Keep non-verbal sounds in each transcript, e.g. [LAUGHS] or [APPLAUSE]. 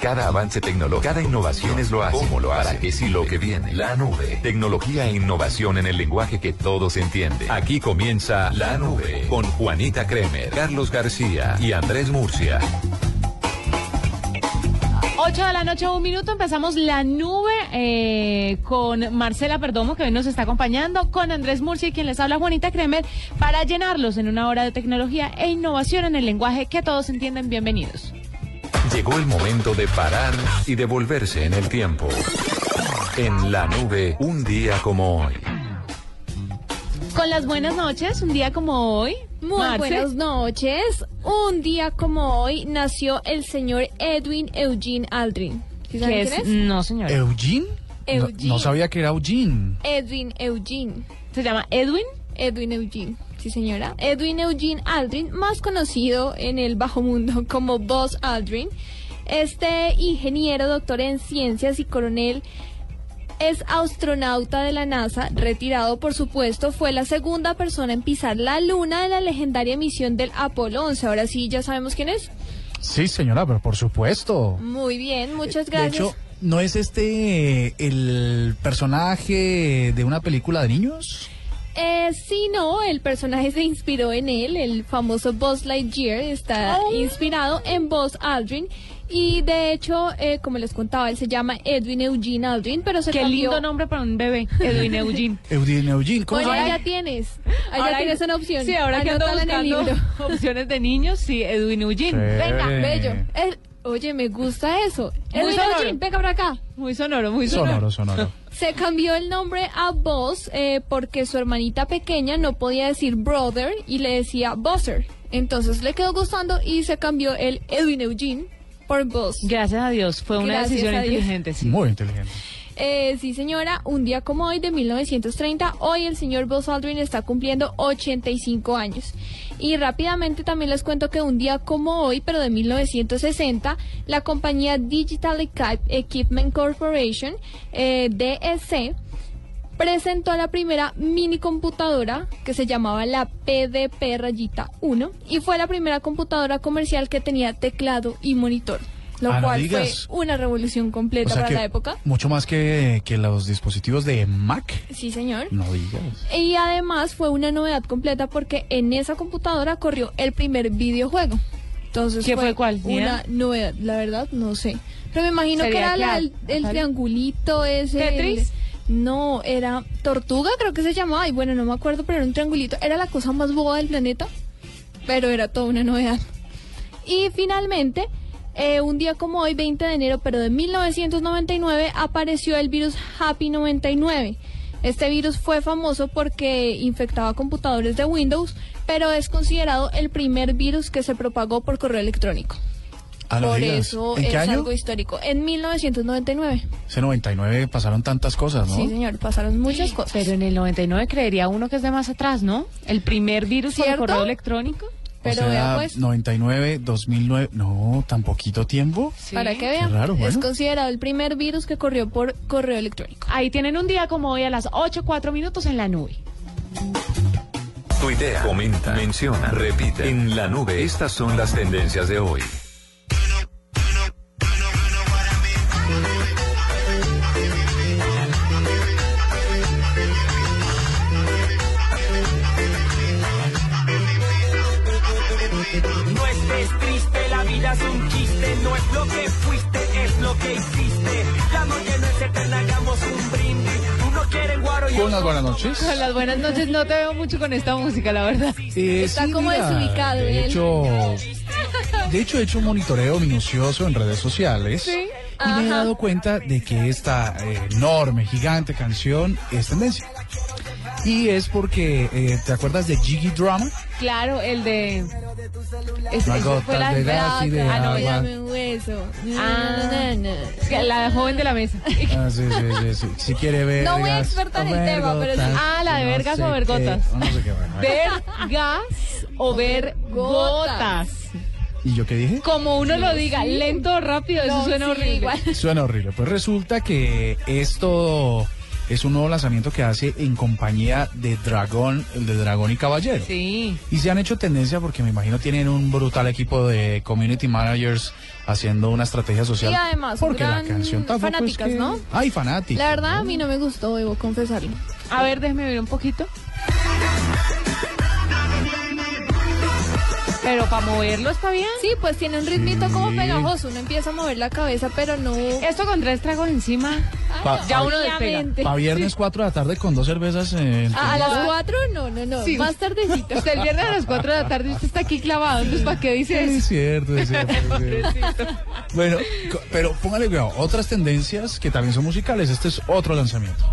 Cada avance tecnológico, cada innovación es lo hace. ¿Cómo lo hace? ¿Para qué sí lo que viene? La nube. Tecnología e innovación en el lenguaje que todos entienden. Aquí comienza La Nube con Juanita Kremer, Carlos García y Andrés Murcia. 8 de la noche, un minuto, empezamos la nube eh, con Marcela Perdomo, que hoy nos está acompañando, con Andrés Murcia y quien les habla Juanita Kremer, para llenarlos en una hora de tecnología e innovación en el lenguaje que todos entienden. Bienvenidos. Llegó el momento de parar y devolverse en el tiempo. En la nube, un día como hoy. Con las buenas noches, un día como hoy. Muy Marce. buenas noches. Un día como hoy nació el señor Edwin Eugene Aldrin. ¿Sí saben ¿Qué quién es? es? No, señora. ¿Eugene? No- Eugene. No, sabía que era Eugene. Edwin Eugene. ¿Se llama Edwin? Edwin Eugene. Sí, señora. Edwin Eugene Aldrin, más conocido en el bajo mundo [LAUGHS] como Buzz Aldrin. Este ingeniero, doctor en ciencias y coronel es astronauta de la NASA, retirado por supuesto, fue la segunda persona en pisar la luna de la legendaria misión del Apolo 11. Ahora sí, ya sabemos quién es. Sí, señora, pero por supuesto. Muy bien, muchas De gracias. hecho, ¿no es este el personaje de una película de niños? Eh, sí, no, el personaje se inspiró en él, el famoso Buzz Lightyear está Oh. inspirado en Buzz Aldrin y de hecho, eh, como les contaba, él se llama Edwin Eugene Aldrin, pero se Qué cambió. lindo nombre para un bebé, Edwin Eugene. [LAUGHS] Eugene, Eugene. ¿Cómo Bueno, ahí ya tienes, ahí Ahora ya tienes una opción. Sí, ahora que ando Anótala en el buscando [LAUGHS] opciones de niños, sí, Edwin Eugene. Sí. Venga, bello. El- oye, me gusta eso. Edwin sonoro. Eugene, venga para acá. Muy sonoro, muy sonoro. Sonoro, sonoro. [LAUGHS] Se cambió el nombre a Buzz eh, porque su hermanita pequeña no podía decir brother y le decía Buzzer. Entonces le quedó gustando y se cambió el Edwin Eugene por Buzz. Gracias a Dios, fue una Gracias decisión inteligente, sí. Muy inteligente. Eh, sí, señora, un día como hoy de 1930, hoy el señor Buzz Aldrin está cumpliendo 85 años. Y rápidamente también les cuento que un día como hoy, pero de 1960, la compañía Digital Equip- Equipment Corporation, eh, DEC, presentó la primera mini computadora que se llamaba la PDP rayita 1 y fue la primera computadora comercial que tenía teclado y monitor, lo Ah, cual fue una revolución O completa sea para la época. mucho más que, que los dispositivos de Mac. Sí, señor. No digas. Y además fue una novedad completa porque en esa computadora corrió el primer videojuego. Entonces ¿Qué fue cuál? ¿Ni Una novedad, la verdad, no sé. Pero me imagino que ¿Sería era la- el, el triangulito ese. ¿Tetris? el- no, era Tortuga, creo que se llamaba. Y bueno, no me acuerdo, pero era un triangulito. Era la cosa más boba del planeta. Pero era toda una novedad. Y finalmente, eh, un día como hoy, 20 de enero, pero de 1999, apareció el virus Happy 99. Este virus fue famoso porque infectaba computadores de Windows, pero es considerado el primer virus que se propagó por correo electrónico. Ah, por digas. eso ¿En es qué año? algo histórico. En 1999. Ese 99 pasaron tantas cosas, ¿no? Sí, señor, pasaron muchas cosas. Pero en el 99 creería uno que es de más atrás, ¿no? El primer virus por correo electrónico. Pero o sea, vea pues, 99, 2009. No, tan poquito tiempo. Sí. para que vean, raro, es considerado el primer virus que corrió por correo electrónico. Ahí tienen un día como hoy a las 8, 4 minutos en la nube. Tuitea, comenta, menciona, repite. En la nube, estas son las tendencias de hoy. Vida es un chiste, no es lo que fuiste, es lo que hiciste. La noche no es eterna, hagamos un brindis. Uno quiere guaro y Con las buenas noches. Con las buenas noches no te veo mucho con esta música, la verdad. Eh, Está como desubicado De él. hecho, de hecho, he hecho un monitoreo minucioso en redes sociales. Y me he dado cuenta de que esta eh, enorme, gigante canción es tendencia. Y es porque, eh, ¿te acuerdas de Jiggy Drama? Claro, el de... Es, Una eso fue gota la, de gas y de Ah, no, Dame un hueso. Ah. Es que la joven de la mesa. Ah, sí, sí, sí, sí. Si quiere ver. No muy gas experta en el tema, pero sí. Ah, la de no vergas sé o ver qué, gotas. o no sé qué, bueno, eh. Ver gas o ver gotas. ¿Y yo qué dije? Como uno lo diga, lento o rápido, eso No, suena sí, horrible. igual. Suena horrible. Pues resulta que esto es un nuevo lanzamiento que hace en compañía de Dragón, el de Dragón y Caballero. Sí. Y se han hecho tendencia porque me imagino tienen un brutal equipo de community managers haciendo una estrategia social. Y además, porque la canción tampoco es fanáticas, que- ¿no? Hay fanáticos. La verdad, a mí no me gustó, debo confesarlo. A ver, déjeme ver un poquito. Pero para moverlo está bien. Sí, pues tiene un ritmito como pegajoso. Uno empieza a mover la cabeza, pero no. Esto con tres tragos encima. Pa- Ya pa- uno despega. Obviamente. Pa' viernes 4 de la tarde con dos cervezas. eh, A, a las cuatro, no, no, no. Sí. Más tardecito. Usted el viernes a las 4 de la tarde usted está aquí clavado. Entonces, ¿para qué dice Es eso? cierto, es cierto. es cierto. bueno, pero póngale cuidado. Otras tendencias que también son musicales. Este es otro lanzamiento.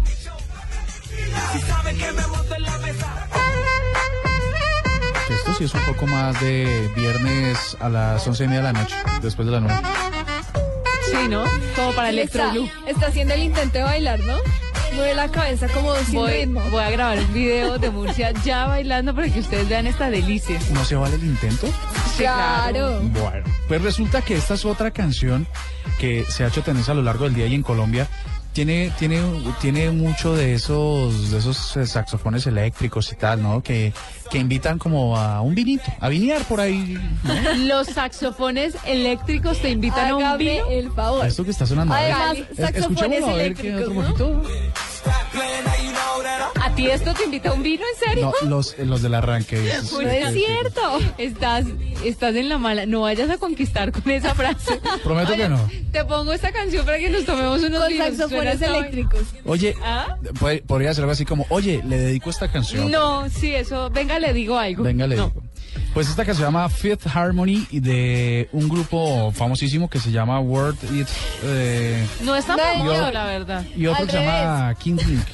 Esto sí es un poco más de viernes a las once y media de la noche, después de la nueve. Sí, ¿no? Como para Está, Electro Blue. está haciendo el intento de bailar, ¿no? Mueve la cabeza como sin Voy, ritmo. voy a grabar un video de Murcia ya bailando para que ustedes vean esta delicia. ¿No se vale el intento? Sí, claro. Bueno, pues resulta que esta es otra canción que se ha hecho tendencia a lo largo del día y en Colombia. Tiene, tiene, tiene mucho de esos, de esos eh, saxofones eléctricos y tal, ¿no? Que, que invitan como a un vinito, a vinear por ahí. ¿no? [LAUGHS] Los saxofones eléctricos te invitan a un vino. el favor. Esto que está sonando. a ver. Además, Es- saxofones escuchémoslo a ver qué otro ¿no? ¿A ti esto te invita a un vino? ¿En serio? No, los, los del arranque. esos- No es cierto. Estás, estás en la mala. No vayas a conquistar con esa frase. Prometo que no. Te pongo esta canción para que nos tomemos unos Con vinos. saxofones eléctricos. Oye, ¿Ah? pod- podría ser algo así como, oye, le dedico esta canción. No, sí, eso. Venga, le digo algo. Venga, le No. digo. Pues esta canción se llama Fifth Harmony y de un grupo famosísimo que se llama World It eh, No es tan famoso, la verdad. y otro Al que se llama King Link.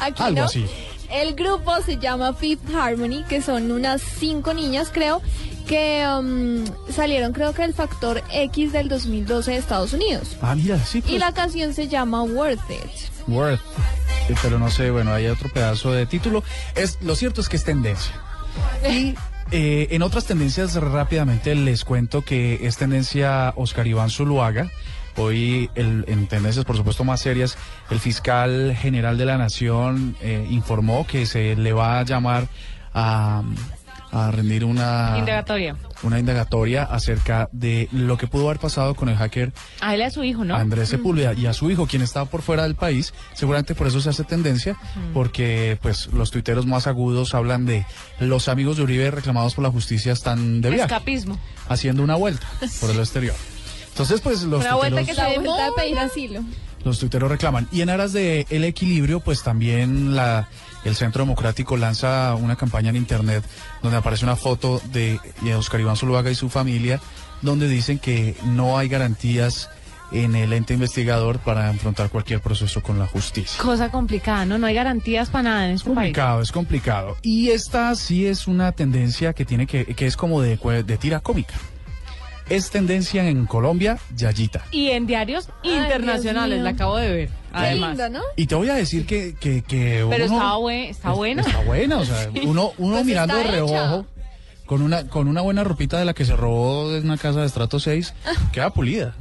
Aquí, Algo ¿no? así. El grupo se llama Fifth Harmony, que son unas cinco niñas, creo, que um, salieron, creo que del Factor X del 2012 de Estados Unidos. Ah, mira, sí, pues. Y la canción se llama Worth It. Worth. Eh, Pero no sé, bueno, hay otro pedazo de título. Es, lo cierto es que es tendencia. Y eh, en otras tendencias rápidamente les cuento que es tendencia Oscar Iván Zuluaga. Hoy el- en tendencias, por supuesto, más serias, el fiscal general de la Nación eh, informó que se le va a llamar a, a rendir una, Indagatoria. una indagatoria acerca de lo que pudo haber pasado con el hacker A él y a su hijo, ¿no? Andrés Sepúlveda y a su hijo, quien estaba por fuera del país. Seguramente por eso se hace tendencia, porque pues los tuiteros más agudos hablan de los amigos de Uribe reclamados por la justicia están de viaje, Escapismo. haciendo una vuelta [LAUGHS] por el exterior. Entonces, pues los Una vuelta que se vuelta pedir asilo. los tuiteros reclaman. Y en aras de el equilibrio, pues también la, el Centro Democrático lanza una campaña en Internet donde aparece una foto de Oscar Iván Zuluaga y su familia, donde dicen que no hay garantías en el ente investigador para enfrentar cualquier proceso con la justicia. Cosa complicada, ¿no? No hay garantías para nada en este país. Complicado, es complicado. Y esta sí es una tendencia que tiene que, que es como de, de tira cómica. Es tendencia en Colombia, Yayita. Y en diarios Ay, internacionales, la acabo de ver. Qué Además. lindo, ¿no? Y te voy a decir que, que, que Pero uno- está Es- buena. Está buena, o sea, [LAUGHS] uno, uno Pues mirando de reojo, con una, con una buena ropita de la que se robó de una casa de estrato 6, [LAUGHS] queda pulida.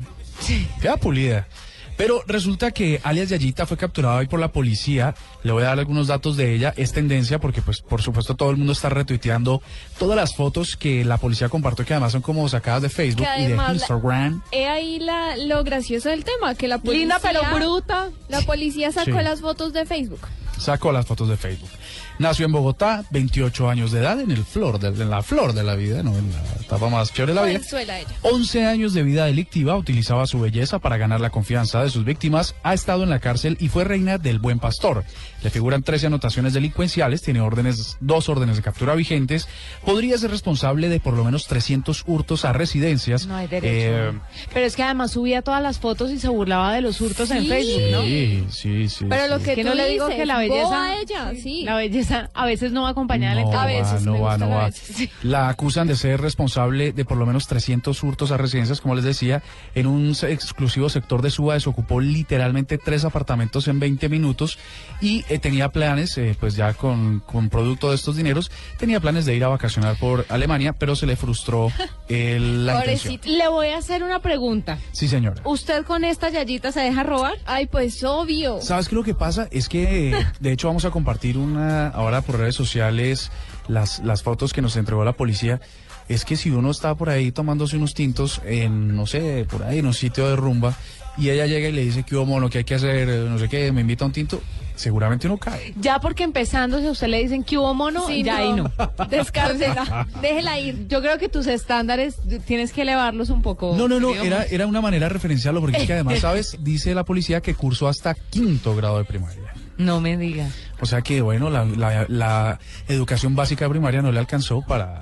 Queda pulida. Pero resulta que alias Yayita fue capturada hoy por la policía. Le voy a dar algunos datos de ella. Es tendencia porque, pues, por supuesto, todo el mundo está retuiteando todas las fotos que la policía compartió, que además son como sacadas de Facebook y de la- Instagram. He ahí la, lo gracioso del tema, que la policía... Linda pero bruta. La policía sacó Sí. las fotos de Facebook. Sacó las fotos de Facebook. Nació en Bogotá, 28 años de edad, en el flor, de, en la flor de la vida, no en la etapa más chévere de la vida. Jovenzuela ella. 11 años de vida delictiva, utilizaba su belleza para ganar la confianza de sus víctimas, ha estado en la cárcel y fue reina del buen pastor. Le figuran 13 anotaciones delincuenciales, tiene órdenes, dos órdenes de captura vigentes, podría ser responsable de por lo menos 300 hurtos a residencias. No hay derecho. Eh, Pero es que además subía todas las fotos y se burlaba de los hurtos en. Facebook, ¿no? sí, sí, sí. Pero lo sí. que Que tú no le digo dices, que la belleza- ella, sí. La belleza a veces no va acompañada de No la va, veces no va, no la va. veces. La acusan de ser responsable de por lo menos 300 hurtos a residencias, como les decía, en un exclusivo sector de Suba desocupó literalmente tres apartamentos en 20 minutos y eh, tenía planes, eh, pues ya con, con producto de estos dineros, tenía planes de ir a vacacionar por Alemania, pero se le frustró eh, la intención. Pobrecito. Le voy a hacer una pregunta. Sí, señora. ¿Usted con esta yayita se deja robar? Ay, pues obvio. ¿Sabes qué lo que pasa? Es que, de hecho, vamos a compartir una, ahora por redes sociales, las, las fotos que nos entregó la policía. Es que si uno está por ahí tomándose unos tintos en, no sé, por ahí en un sitio de rumba, y ella llega y le dice que hubo mono, que hay que hacer, no sé qué, me invita a un tinto, seguramente uno cae. Ya porque empezando, si a usted le dicen que hubo mono, Sí, ya ahí no. [LAUGHS] Descárcela. [LAUGHS] Déjela ir. Yo creo que tus estándares tienes que elevarlos un poco. No, no, no, era, era una manera de referenciarlo, porque es que además, [LAUGHS] ¿sabes? Dice la policía que cursó hasta quinto grado de primaria. No me digas. O sea que, bueno, la, la, la educación básica de primaria no le alcanzó para...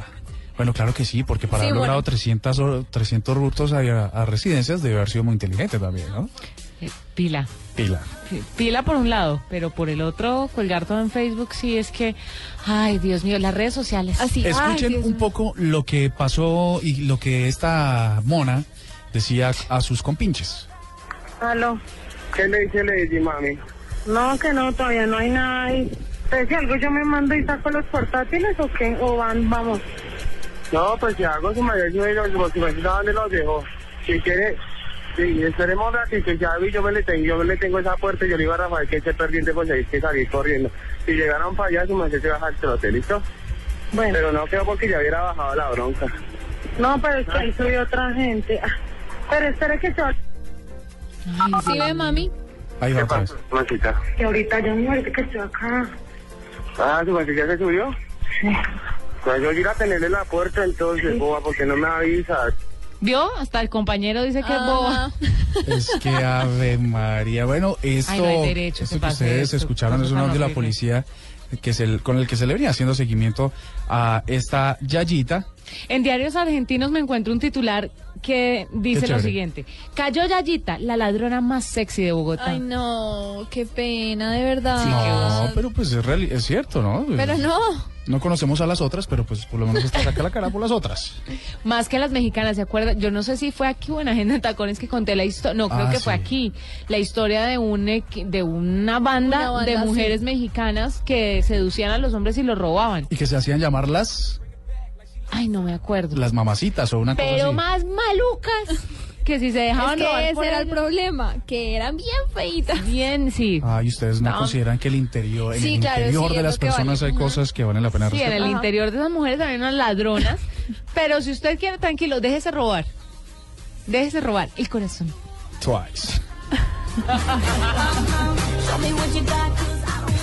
Bueno, claro que sí, porque para Sí, haber bueno. logrado 300, o- 300 rutos a, a residencias debe haber sido muy inteligente también, ¿no? Eh, Pila. Pila. Pi- Pila por un lado, pero por el otro, colgar todo en Facebook sí es que, ay, Dios mío, las redes sociales. Así. Escuchen un poco lo que pasó y lo que esta mona decía a sus compinches. Aló. ¿Qué le dice Lady, mami? No, que no, todavía no hay nada. Pero si algo yo me mando y saco los portátiles o qué, o van, vamos. No, pues si hago su mayor yo digo, si me dice dónde los dejo. Si quiere, sí, esperemos un ratito, ya vi, yo me le tengo, yo me le tengo esa puerta y yo le digo a Rafael que esté pendiente pues hay que salir corriendo. Si llegaron para allá, su merced se baja al trote, ¿listo? Bueno, Pero no creo porque ya hubiera bajado la bronca. no, pero es que ahí subió otra gente. Ah, Pero espere que yo, ¿Sí ve, mami? Ahí va ¿Qué otra que ahorita yo me ahorita que estoy acá. Ah, su merced ya se subió. Pues yo ir a tenerle la puerta entonces, boba, porque no me avisa. ¿Vio? Hasta el compañero dice que es boba. Es que Ave María. Bueno, esto, Ay, no derecho esto que ustedes esto, escucharon es un audio de la policía que se, con el que se le venía haciendo seguimiento a esta Yayita. En diarios argentinos me encuentro un titular que dice lo siguiente. Cayó Yayita, la ladrona más sexy de Bogotá. Ay, no, qué pena, de verdad. no, pero pues es, reali- es cierto, ¿no? Pero no. No conocemos a las otras, pero pues por lo menos esta saca la cara por las otras. [LAUGHS] Más que las mexicanas, ¿se acuerdan? Yo no sé si fue aquí o en Agenda de Tacones que conté la historia. No, creo Ah, que fue aquí. La historia de un equi- de una banda, Una banda, de sí. mujeres mexicanas que seducían a los hombres y los robaban. Y que se hacían llamar las, Ay, no me acuerdo. las mamacitas o una cosa Pero así. más malucas que si se Es dejaban robar que por ese era el problema, que eran bien feitas. Bien, sí. Ay, ustedes no No. consideran que el interior, en Sí, el claro, interior sí, de es las personas vale. hay cosas que valen la pena Sí, en respetar. el Ajá. interior de esas mujeres también unas ladronas. [LAUGHS] Pero si usted quiere, tranquilo, déjese robar. Déjese robar el corazón. Twice. [LAUGHS]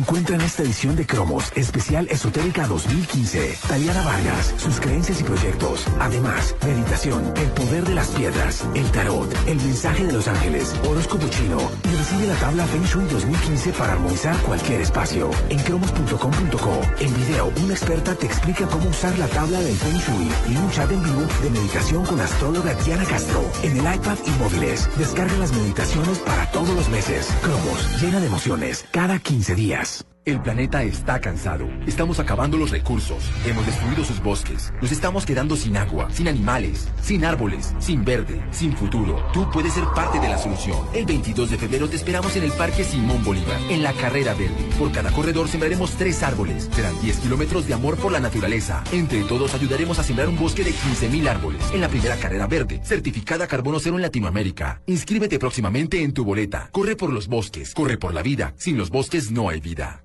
Encuentra en esta edición de Cromos, especial esotérica 2015, Taliana Vargas, sus creencias y proyectos. Además, meditación, el poder de las piedras, el tarot, el mensaje de los ángeles, horóscopo chino y recibe la tabla Feng Shui 2015 para armonizar cualquier espacio. En cromos.com.co, en video, una experta te explica cómo usar la tabla del Feng Shui y un chat en vivo de meditación con la astróloga Diana Castro en el iPad y móviles. Descarga las meditaciones para todos los meses. Cromos, llena de emociones, cada 15 días. Thanks. El planeta está cansado. Estamos acabando los recursos. Hemos destruido sus bosques. Nos estamos quedando sin agua, sin animales, sin árboles, sin verde, sin futuro. Tú puedes ser parte de la solución. El 22 de febrero te esperamos en el Parque Simón Bolívar, en la Carrera Verde. Por cada corredor sembraremos tres árboles. Serán 10 kilómetros de amor por la naturaleza. Entre todos ayudaremos a sembrar un bosque de 15.000 árboles. En la primera Carrera Verde, certificada Carbono Cero en Latinoamérica. Inscríbete próximamente en tu boleta. Corre por los bosques. Corre por la vida. Sin los bosques no hay vida.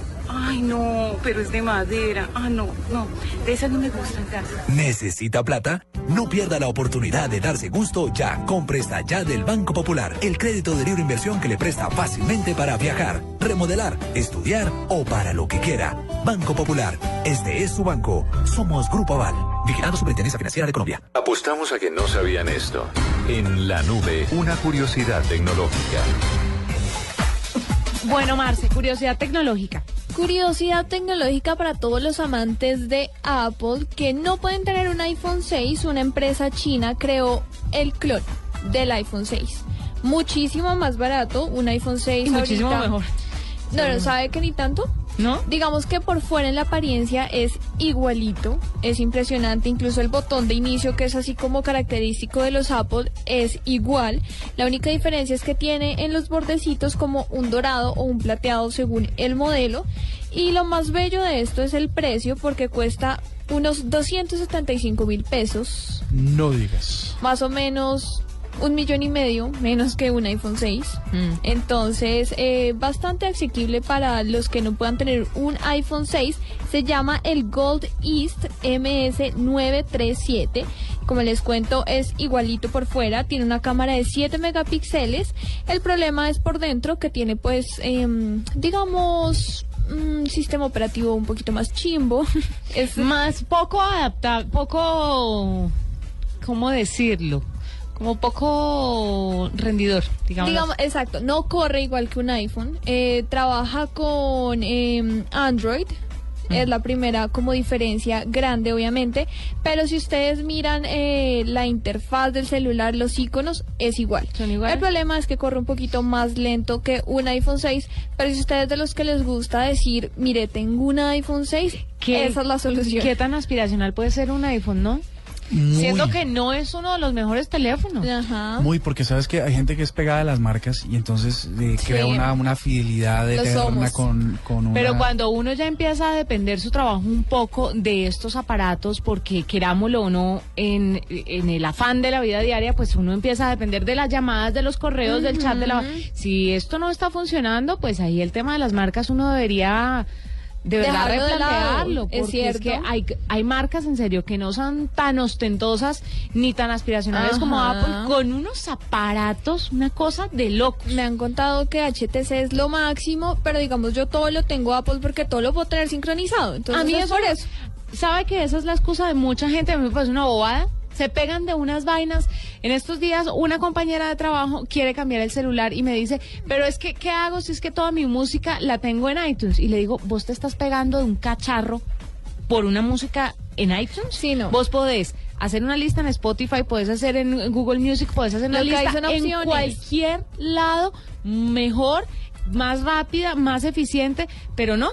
Ay, no, pero es de madera. Ah, no, no, de esas no me gustan, gracias. ¿Necesita plata? No pierda la oportunidad de darse gusto ya con Presta Ya del Banco Popular, el crédito de libre inversión que le presta fácilmente para viajar, remodelar, estudiar o para lo que quiera. Banco Popular, este es su banco. Somos Grupo Aval, Vigilando Superintendencia Financiera de Colombia. Apostamos a que no sabían esto. En la nube, una curiosidad tecnológica. Bueno, Marce, curiosidad tecnológica. Curiosidad tecnológica para todos los amantes de Apple que no pueden tener un iPhone 6. Una empresa china creó el clon del iPhone 6. Muchísimo más barato, un iPhone 6. Y muchísimo ahorita- mejor. No, no, ¿sabe que ni tanto? ¿No? Digamos que por fuera en la apariencia es igualito, es impresionante, incluso el botón de inicio que es así como característico de los Apple es igual. La única diferencia es que tiene en los bordecitos como un dorado o un plateado según el modelo. Y lo más bello de esto es el precio porque cuesta unos 275 mil pesos, No digas. más o menos un millón y medio menos que un iPhone 6. Mm. Entonces, eh, bastante asequible para los que no puedan tener un iPhone 6. Se llama el Gold East MS937. Como les cuento, es igualito por fuera. Tiene una cámara de 7 megapíxeles. El problema es por dentro, que tiene pues, em, digamos, un sistema operativo un poquito más chimbo. [LAUGHS] es Más poco adaptable, poco, ¿cómo decirlo? Como poco rendidor, digamos. Digamos, exacto, no corre igual que un iPhone, eh, trabaja con eh, Android, es la primera como diferencia grande obviamente, pero si ustedes miran eh, la interfaz del celular, los iconos, es igual. ¿Son iguales? El problema es que corre un poquito más lento que un iPhone 6, pero si ustedes de los que les gusta decir, mire, tengo un iPhone 6, ¿Qué- esa es la solución. ¿Qué tan aspiracional puede ser un iPhone, no? Muy, Siendo que no es uno de los mejores teléfonos. Ajá. muy, porque sabes que hay gente que es pegada a las marcas y entonces eh, Sí. crea una, una fidelidad eterna con, con una... Pero cuando uno ya empieza a depender su trabajo un poco de estos aparatos, porque querámoslo o no, en, en el afán de la vida diaria, pues uno empieza a depender de las llamadas, de los correos, del chat, de la... Si esto no está funcionando, pues ahí el tema de las marcas uno debería... De verdad Dejarlo de replantearlo, es porque es, cierto. que hay, hay marcas en serio que no son tan ostentosas ni tan aspiracionales como. Apple, con unos aparatos, una cosa de loco. Me han contado que HTC es lo máximo, pero digamos yo todo lo tengo Apple porque todo lo puedo tener sincronizado. Entonces a mí es por eso. ¿Sabe que esa es la excusa de mucha gente? A mí me parece una bobada. Se pegan de unas vainas. En estos días, una compañera de trabajo quiere cambiar el celular y me dice, pero es que, ¿qué hago si es que toda mi música la tengo en iTunes? Y le digo, ¿vos te estás pegando de un cacharro por una música en iTunes? Sí, no. Vos podés hacer una lista en Spotify, podés hacer en Google Music, podés hacer una lista en cualquier lado mejor, más rápida, más eficiente, pero no.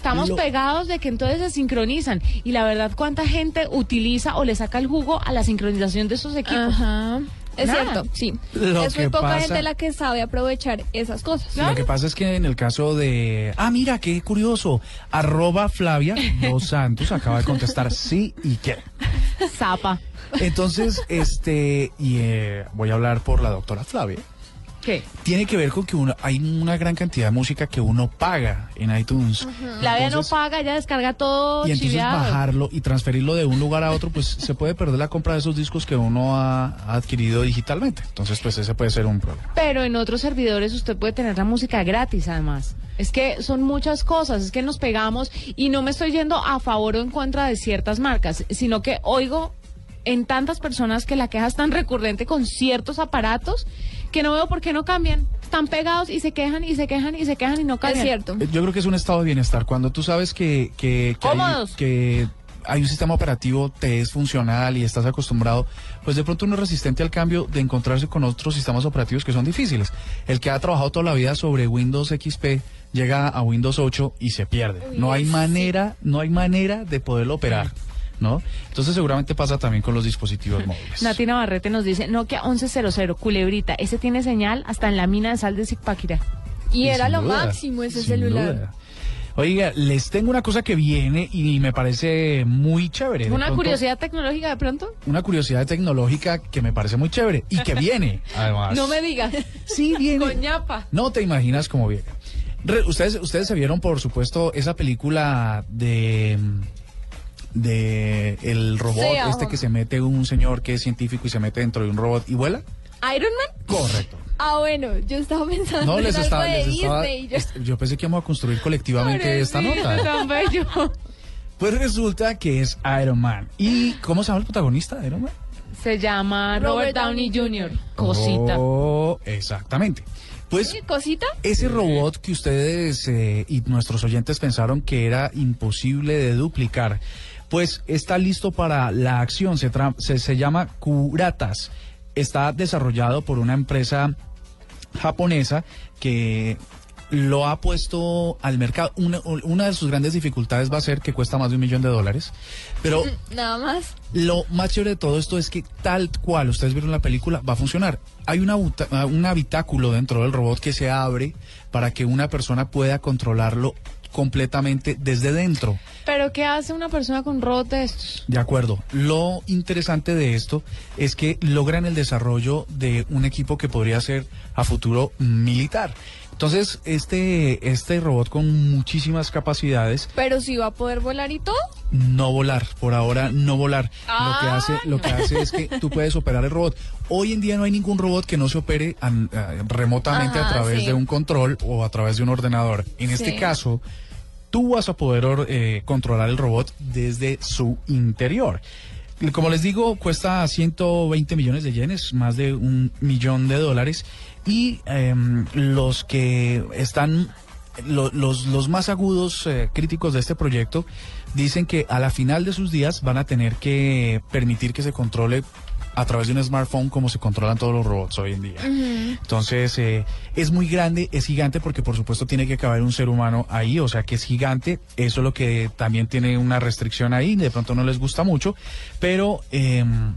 Estamos Lo- pegados de que entonces se sincronizan. Y la verdad, ¿cuánta gente utiliza o le saca el jugo a la sincronización de estos equipos? Ajá. Es Nada. cierto, sí. Lo es muy poca pasa- gente la que sabe aprovechar esas cosas. Lo que pasa es que en el caso de... Ah, mira, qué curioso. Arroba Flavia Dos Santos acaba de contestar [LAUGHS] sí y qué. Zapa. Entonces, este... Y eh, voy a hablar por la doctora Flavia. ¿Qué? Tiene que ver con que uno, hay una gran cantidad de música que uno paga en iTunes. La vida no paga, ella descarga todo Y entonces chiviado. bajarlo y transferirlo de un lugar a otro, pues [LAUGHS] se puede perder la compra de esos discos que uno ha, ha adquirido digitalmente. Entonces, pues ese puede ser un problema. Pero en otros servidores usted puede tener la música gratis, además. Es que son muchas cosas, es que nos pegamos y no me estoy yendo a favor o en contra de ciertas marcas, sino que oigo en tantas personas que la queja es tan recurrente con ciertos aparatos que no veo por qué no cambian. Están pegados y se quejan y se quejan y se quejan y no Es cambian. cierto. Eh, Yo creo que es un estado de bienestar. Cuando tú sabes que, que, que hay, Cómodos. que hay un sistema operativo, te es funcional y estás acostumbrado, pues de pronto uno es resistente al cambio de encontrarse con otros sistemas operativos que son difíciles. El que ha trabajado toda la vida sobre Windows XP llega a Windows 8 y se pierde. no hay manera, no hay manera de poderlo operar. ¿No? Entonces seguramente pasa también con los dispositivos móviles. Nati Navarrete nos dice, Nokia 1100, culebrita, ese tiene señal hasta en la mina de sal de Zipaquirá. Y era sin lo duda, máximo ese celular. duda. Oiga, les tengo una cosa que viene y me parece muy chévere. Una pronto, curiosidad tecnológica de pronto. Una curiosidad tecnológica que me parece muy chévere y que [LAUGHS] viene, además. No me digas. Sí, viene. Coñapa. No te imaginas cómo viene. Re- ustedes, ustedes se vieron, por supuesto, esa película de de el robot Sí, este que se mete un señor que es científico y se mete dentro de un robot y vuela. Iron Man. Correcto. Ah, bueno, yo estaba pensando No, en les algo estaba, de les estaba- Disney. yo- est- yo pensé que íbamos a construir colectivamente esta Pobrecito, nota. [LAUGHS] tan bello. Pues resulta que es Iron Man. ¿Y cómo se llama el protagonista de Iron Man? Se llama Robert, Robert Downey Jr. Cosita. Oh, exactamente. Pues ¿Sí, ¿Cosita? ese robot que ustedes eh, y nuestros oyentes pensaron que era imposible de duplicar, pues está listo para la acción. Se, tra- se, se llama Curatas. Está desarrollado por una empresa japonesa que lo ha puesto al mercado. Una, una de sus grandes dificultades va a ser que cuesta más de un millón de dólares. Pero [LAUGHS] Nada más. lo más chévere de todo esto es que tal cual ustedes vieron la película va a funcionar. Hay una un habitáculo dentro del robot que se abre para que una persona pueda controlarlo completamente desde dentro. Pero ¿qué hace una persona con un robot de estos? De acuerdo. Lo interesante de esto es que logran el desarrollo de un equipo que podría ser a futuro militar. Entonces, este, este robot con muchísimas capacidades Pero si va a poder volar y todo. no volar, por ahora no volar. Lo que Ah, hace, lo que hace es que tú puedes operar el robot. Hoy en día no hay ningún robot que no se opere eh, remotamente a través sí. de un control o a través de un ordenador. En este caso, tú vas a poder eh, controlar el robot desde su interior. Como les digo, cuesta 120 millones de yenes, más de un millón de dólares. Y em, los que están lo- los, los más agudos eh, críticos de este proyecto dicen que a la final de sus días van a tener que permitir que se controle a través de un smartphone como se controlan todos los robots hoy en día. Entonces, eh, es muy grande, es gigante porque por supuesto tiene que caber un ser humano ahí, o sea que es gigante, eso es lo que también tiene una restricción ahí, de pronto no les gusta mucho, pero... em,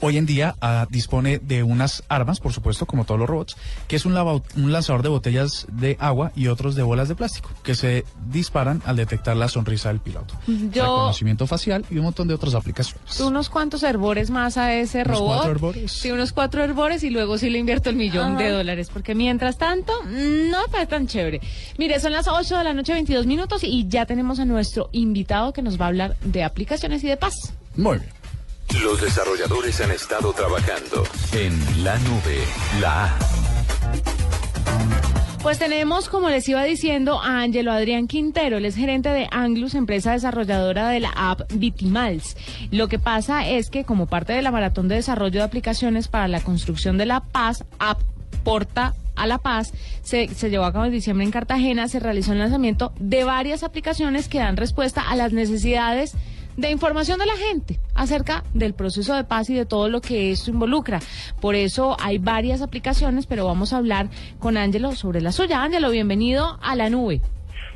Hoy en día ah, dispone de unas armas, por supuesto, como todos los robots, que es un, lava- un lanzador de botellas de agua y otros de bolas de plástico, que se disparan al detectar la sonrisa del piloto. Yo- Reconocimiento facial y un montón de otras aplicaciones. Unos cuantos herbores más a ese Unos robot. cuatro herbores. Sí, unos cuatro herbores y luego sí le invierto el millón Ajá. de dólares. Porque mientras tanto, no me parece tan chévere. Mire, son las 8 de la noche, 22 minutos y ya tenemos a nuestro invitado que nos va a hablar de aplicaciones y de paz. Muy bien. Los desarrolladores han estado trabajando en la nube, la A. Pues tenemos, como les iba diciendo, a Ángelo Adrián Quintero, él es gerente de Anglus, empresa desarrolladora de la app Vitimals. Lo que pasa es que como parte de la maratón de desarrollo de aplicaciones para la construcción de la paz, app Porta a la Paz, se, se llevó a cabo en diciembre en Cartagena, se realizó el lanzamiento de varias aplicaciones que dan respuesta a las necesidades de información de la gente acerca del proceso de paz y de todo lo que esto involucra. Por eso hay varias aplicaciones, pero vamos a hablar con Ángelo sobre la suya. Ángelo, bienvenido a la nube.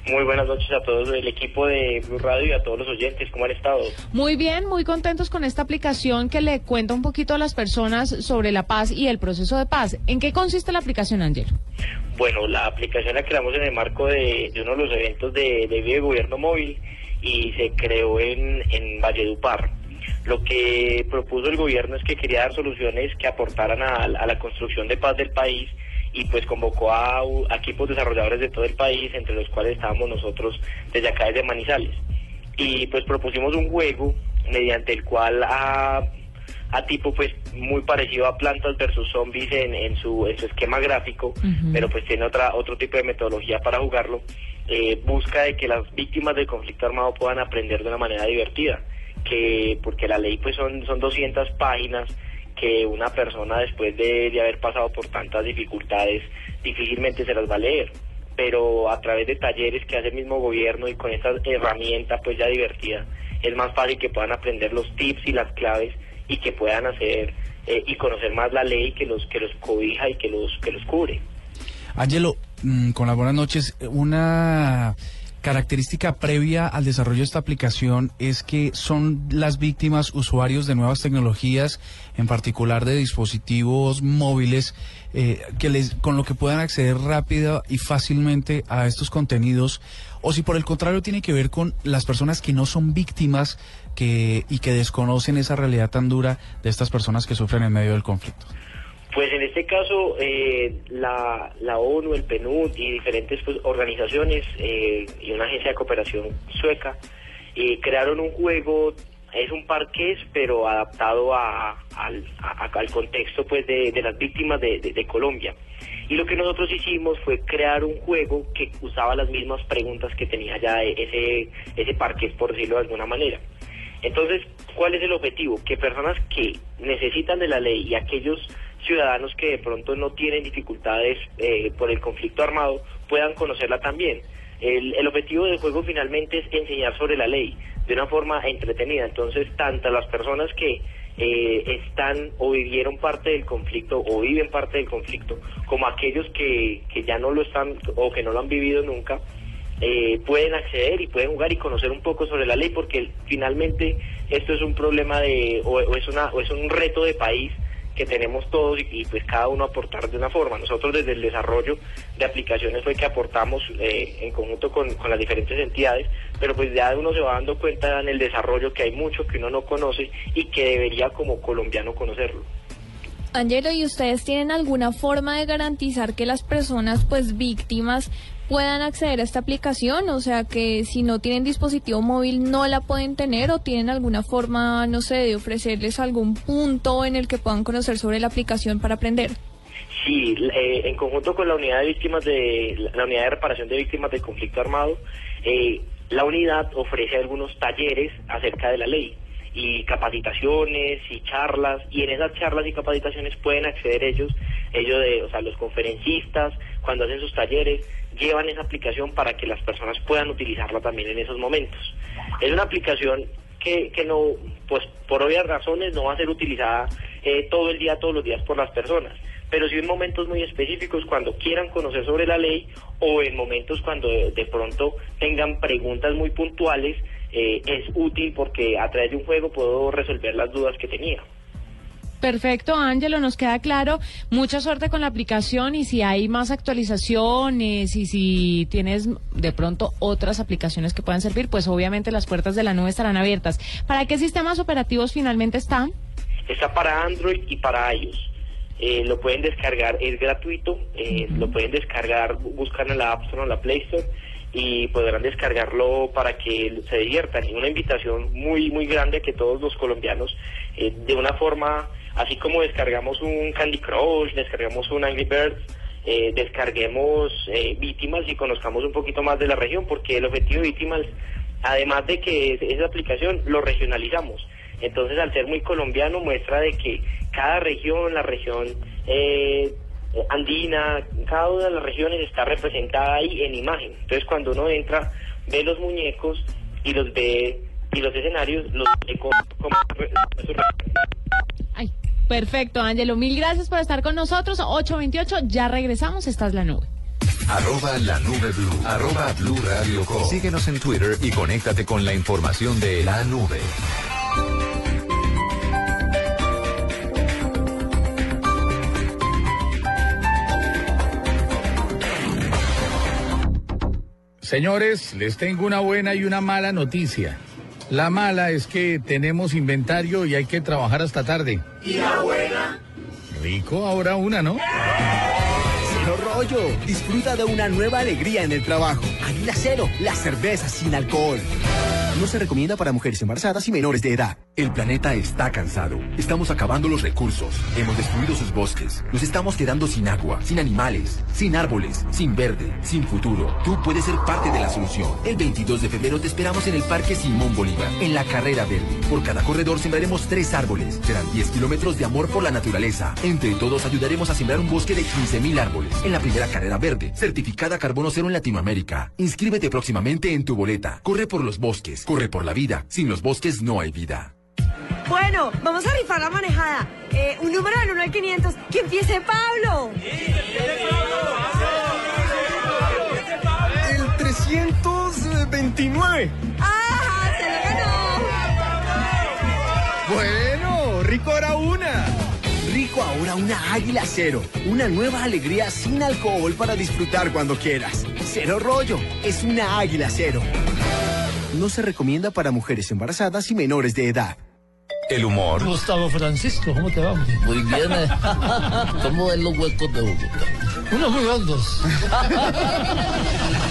Muy buenas noches a todos el equipo de Blue Radio y a todos los oyentes. ¿Cómo han estado? Muy bien, muy contentos con esta aplicación que le cuenta un poquito a las personas sobre la paz y el proceso de paz. ¿En qué consiste la aplicación, Ángelo? Bueno, la aplicación la creamos en el marco de, de uno de los eventos de, de Gobierno Móvil y se creó en, en Valledupar. Lo que propuso el gobierno es que quería dar soluciones que aportaran a, la construcción de paz del país y pues convocó a, a equipos desarrolladores de todo el país, entre los cuales estábamos nosotros desde acá desde Manizales. Y pues propusimos un juego mediante el cual a, a tipo pues muy parecido a Plantas versus Zombies en, en su, en su esquema gráfico, pero pues tiene otra otro tipo de metodología para jugarlo, eh, busca de que las víctimas del conflicto armado puedan aprender de una manera divertida, que porque la ley pues son, son 200 páginas que una persona después de, de haber pasado por tantas dificultades difícilmente se las va a leer. Pero a través de talleres que hace el mismo gobierno y con esta herramienta pues ya divertida es más fácil que puedan aprender los tips y las claves y que puedan hacer eh, y conocer más la ley que los que los cobija y que los que los cubre. Ángelo, mm, con las buenas noches, una característica previa al desarrollo de esta aplicación es que son las víctimas usuarios de nuevas tecnologías, en particular de dispositivos móviles, eh, que les, con lo que puedan acceder rápida y fácilmente a estos contenidos, o si por el contrario tiene que ver con las personas que no son víctimas que, y que desconocen esa realidad tan dura de estas personas que sufren en medio del conflicto. Pues en este caso, eh, la, la ONU, el PNUD y diferentes pues, organizaciones eh, y una agencia de cooperación sueca eh, crearon un juego es un parqués, pero adaptado a, al, al contexto pues de, de las víctimas de, de- de Colombia. Y lo que nosotros hicimos fue crear un juego que usaba las mismas preguntas que tenía ya ese, ese parqués, por decirlo de alguna manera. Entonces, ¿cuál es el objetivo? Que personas que necesitan de la ley y aquellos ciudadanos que de pronto no tienen dificultades eh, por el conflicto armado puedan conocerla también. El, el objetivo del juego finalmente es enseñar sobre la ley de una forma entretenida. Entonces, tanto las personas que eh, están o vivieron parte del conflicto o viven parte del conflicto, como aquellos que, que ya no lo están o que no lo han vivido nunca, eh, pueden acceder y pueden jugar y conocer un poco sobre la ley porque finalmente esto es un problema de o, es una o es un reto de país que tenemos todos y, y, pues cada uno aportar de una forma. Nosotros desde el desarrollo de aplicaciones fue que aportamos eh, en conjunto con, con las diferentes entidades, pero pues ya uno se va dando cuenta en el desarrollo que hay mucho que uno no conoce y que debería como colombiano conocerlo. Angelo, ¿y ustedes tienen alguna forma de garantizar que las personas, pues víctimas, puedan acceder a esta aplicación? O sea, que si no tienen dispositivo móvil no la pueden tener o tienen alguna forma, no sé, de ofrecerles algún punto en el que puedan conocer sobre la aplicación para aprender. Sí, eh, en conjunto con la unidad de víctimas de la unidad de reparación de víctimas del conflicto armado, eh, la unidad ofrece algunos talleres acerca de la ley y capacitaciones y charlas y en esas charlas y capacitaciones pueden acceder ellos, ellos de, o sea, los conferencistas cuando hacen sus talleres llevan esa aplicación para que las personas puedan utilizarla también en esos momentos. Es una aplicación que, que no, pues por obvias razones no va a ser utilizada eh, todo el día, todos los días por las personas, pero sí en momentos muy específicos cuando quieran conocer sobre la ley o en momentos cuando de, de pronto tengan preguntas muy puntuales, eh, es útil porque a través de un juego puedo resolver las dudas que tenía. Perfecto, Ángelo, nos queda claro. Mucha suerte con la aplicación y si hay más actualizaciones y si tienes de pronto otras aplicaciones que puedan servir, pues obviamente las puertas de la nube estarán abiertas. ¿Para qué sistemas operativos finalmente están? Está para Android y para iOS. Eh, lo pueden descargar, es gratuito, eh, uh -huh. lo pueden descargar, buscan en la App Store o en la Play Store y podrán descargarlo para que se diviertan. Y una invitación muy, muy grande que todos los colombianos, eh, de una forma, así como descargamos un Candy Crush, descargamos un Angry Birds, eh, descarguemos eh, Víctimas y conozcamos un poquito más de la región, porque el objetivo de Víctimas, además de que es, esa aplicación, lo regionalizamos. Entonces, al ser muy colombiano, muestra de que cada región, la región eh, andina, cada una de las regiones está representada ahí en imagen. Entonces, cuando uno entra, ve los muñecos y los ve y los escenarios los ve como, como Ay, perfecto, Ángelo. Mil gracias por estar con nosotros. 828, ya regresamos. Esta es la nube. Arroba la nube blue. Arroba blue radio com. Síguenos en Twitter y conéctate con la información de la nube. Señores, les tengo una buena y una mala noticia. La mala es que tenemos inventario y hay que trabajar hasta tarde. ¿Y la buena? Rico, ahora una, ¿no? Cero rollo. Disfruta de una nueva alegría en el trabajo. Águila Cero, la cerveza sin alcohol. No se recomienda para mujeres embarazadas y menores de edad. El planeta está cansado. Estamos acabando los recursos. Hemos destruido sus bosques. Nos estamos quedando sin agua, sin animales, sin árboles, sin verde, sin futuro. Tú puedes ser parte de la solución. El 22 de febrero te esperamos en el Parque Simón Bolívar, en la Carrera Verde. Por cada corredor sembraremos tres árboles. Serán 10 kilómetros de amor por la naturaleza. Entre todos ayudaremos a sembrar un bosque de 15.000 árboles. En la primera Carrera Verde, certificada Carbono Cero en Latinoamérica. Inscríbete próximamente en tu boleta. Corre por los bosques. Corre por la vida. Sin los bosques no hay vida. Bueno, vamos a rifar la manejada. Eh, un número del 1 al 500. ¡Que empiece Pablo! El 329. ¡Ah! ¡Se lo ganó! Bueno, rico ahora una. Rico ahora una águila cero. Una nueva alegría sin alcohol para disfrutar cuando quieras. Cero rollo. Es una águila cero. No se recomienda para mujeres embarazadas y menores de edad. El humor. Gustavo Francisco, ¿cómo te va? Muy bien. ¿Cómo ven los huecos de Bogotá? Unos muy hondos.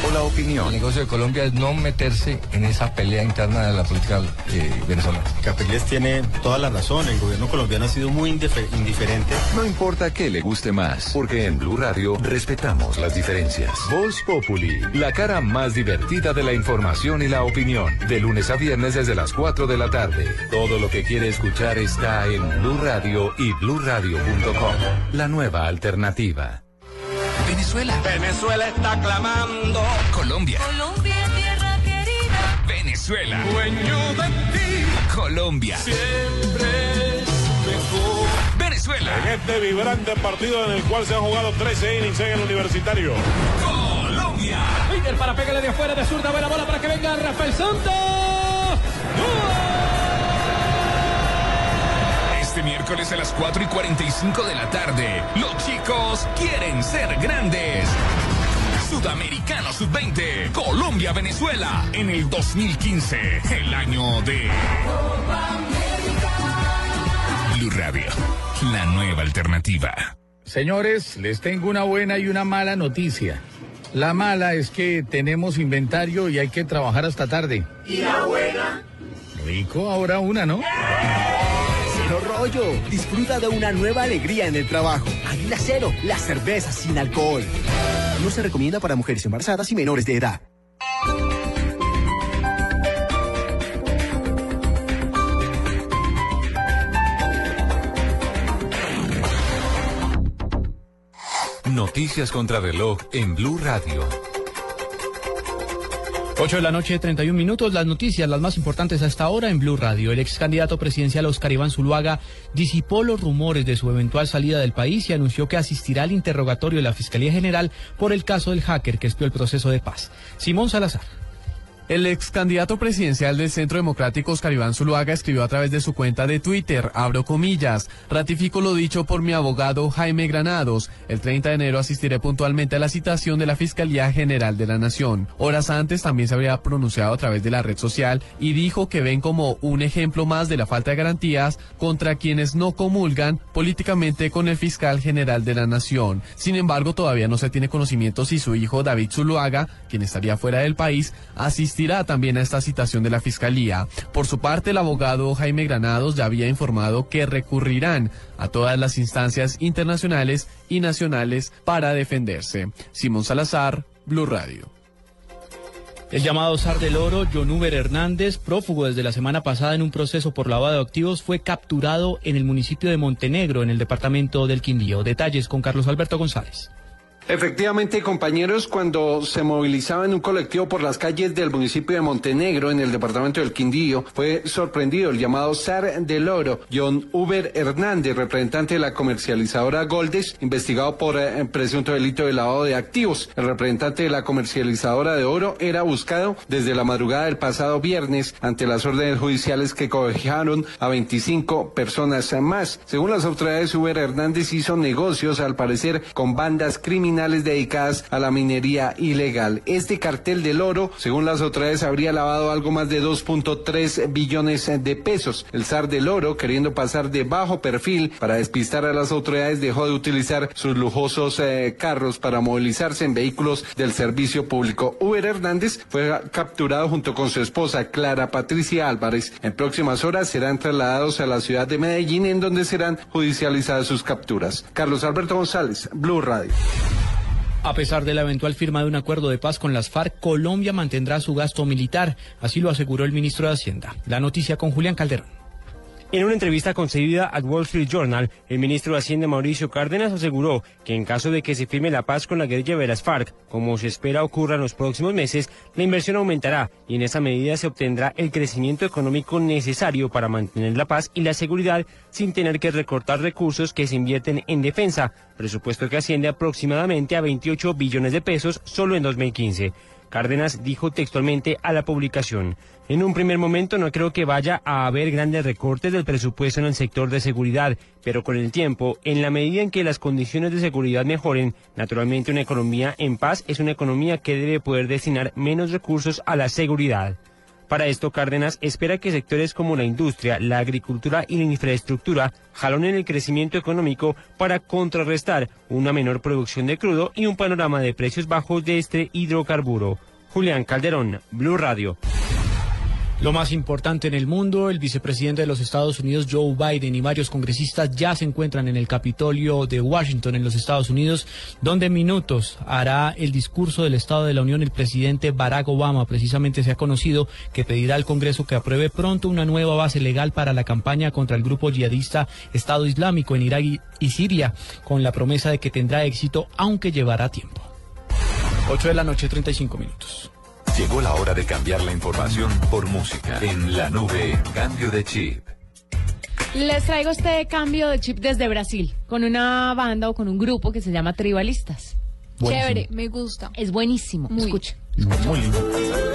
O la opinión. El negocio de Colombia es no meterse en esa pelea interna de la política eh, venezolana. Capriles tiene toda la razón. El gobierno colombiano ha sido muy indifer- indiferente. No importa qué le guste más, porque en Blue Radio respetamos las diferencias. Voz Populi, la cara más divertida de la información y la opinión. De lunes a viernes desde las 4 de la tarde. Todo lo que quiere escuchar está en Blue Radio y bluradio.com. La nueva alternativa. Venezuela. Venezuela está clamando. Colombia. Colombia, tierra querida. Venezuela. Dueño de ti. Colombia. Siempre mejor. Venezuela. En este vibrante partido en el cual se han jugado 13 innings en el universitario. Colombia. Peter para pegarle de afuera de zurda, buena bola para que venga Rafael Santos. Miércoles a las 4 y 45 de la tarde, los chicos quieren ser grandes. Sudamericano Sub-20, Colombia-Venezuela, en el 2015, el año de Blue Radio, la nueva alternativa. Señores, les tengo una buena y una mala noticia. La mala es que tenemos inventario y hay que trabajar hasta tarde. ¿Y la buena? Rico, ahora una, ¿no? Cero rollo. Disfruta de una nueva alegría en el trabajo. Águila Cero, la cerveza sin alcohol. No se recomienda para mujeres embarazadas y menores de edad. Noticias contra reloj en Blue Radio. 8 de la noche, 31 minutos. Las noticias, las más importantes hasta ahora en Blue Radio. El ex candidato presidencial Oscar Iván Zuluaga disipó los rumores de su eventual salida del país y anunció que asistirá al interrogatorio de la Fiscalía General por el caso del hacker que espió el proceso de paz. Simón Salazar. El ex candidato presidencial del Centro Democrático Oscar Iván Zuluaga escribió a través de su cuenta de Twitter, abro comillas, ratifico lo dicho por mi abogado Jaime Granados. El 30 de enero asistiré puntualmente a la citación de la Fiscalía General de la Nación. Horas antes también se habría pronunciado a través de la red social y dijo que ven como un ejemplo más de la falta de garantías contra quienes no comulgan políticamente con el fiscal general de la Nación. Sin embargo, todavía no se tiene conocimiento si su hijo David Zuluaga, quien estaría fuera del país, asistirá también a esta citación de la Fiscalía. Por su parte, el abogado Jaime Granados ya había informado que recurrirán a todas las instancias internacionales y nacionales para defenderse. Simón Salazar, Blue Radio. El llamado zar del oro, John Uber Hernández, prófugo desde la semana pasada en un proceso por lavado de activos, fue capturado en el municipio de Montenegro, en el departamento del Quindío. Detalles con Carlos Alberto González. Efectivamente, compañeros, cuando se movilizaba en un colectivo por las calles del municipio de Montenegro, en el departamento del Quindío, fue sorprendido el llamado zar del oro, John Uber Hernández, representante de la comercializadora Goldes, investigado por eh, presunto delito de lavado de activos. El representante de la comercializadora de oro era buscado desde la madrugada del pasado viernes ante las órdenes judiciales que cobijaron a 25 personas más. Según las autoridades, Uber Hernández hizo negocios, al parecer, con bandas criminales dedicadas a la minería ilegal. Este cartel del oro, según las autoridades, habría lavado algo más de 2.3 billones de pesos. El zar del oro, queriendo pasar de bajo perfil para despistar a las autoridades, dejó de utilizar sus lujosos eh, carros para movilizarse en vehículos del servicio público. Uber Hernández fue capturado junto con su esposa Clara Patricia Álvarez. En próximas horas serán trasladados a la ciudad de Medellín, en donde serán judicializadas sus capturas. Carlos Alberto González, Blue Radio. A pesar de la eventual firma de un acuerdo de paz con las FARC, Colombia mantendrá su gasto militar, así lo aseguró el ministro de Hacienda. La noticia con Julián Calderón. En una entrevista concedida al Wall Street Journal, el ministro de Hacienda Mauricio Cárdenas aseguró que en caso de que se firme la paz con la guerrilla de las FARC, como se espera ocurra en los próximos meses, la inversión aumentará y en esa medida se obtendrá el crecimiento económico necesario para mantener la paz y la seguridad sin tener que recortar recursos que se invierten en defensa, presupuesto que asciende aproximadamente a 28 billones de pesos solo en 2015. Cárdenas dijo textualmente a la publicación, en un primer momento no creo que vaya a haber grandes recortes del presupuesto en el sector de seguridad, pero con el tiempo, en la medida en que las condiciones de seguridad mejoren, naturalmente una economía en paz es una economía que debe poder destinar menos recursos a la seguridad. Para esto, Cárdenas espera que sectores como la industria, la agricultura y la infraestructura jalonen el crecimiento económico para contrarrestar una menor producción de crudo y un panorama de precios bajos de este hidrocarburo. Julián Calderón, Blue Radio. Lo más importante en el mundo, el vicepresidente de los Estados Unidos, Joe Biden, y varios congresistas ya se encuentran en el Capitolio de Washington, en los Estados Unidos, donde minutos hará el discurso del Estado de la Unión el presidente Barack Obama. Precisamente se ha conocido que pedirá al Congreso que apruebe pronto una nueva base legal para la campaña contra el grupo yihadista Estado Islámico en Irak y- y Siria, con la promesa de que tendrá éxito, aunque llevará tiempo. 8 de la noche, 35 minutos. Llegó la hora de cambiar la información por música. En la nube, cambio de chip. Les traigo este cambio de chip desde Brasil, con una banda o con un grupo que se llama Tribalistas. Chévere, me gusta. Es buenísimo. Escucha. Muy lindo.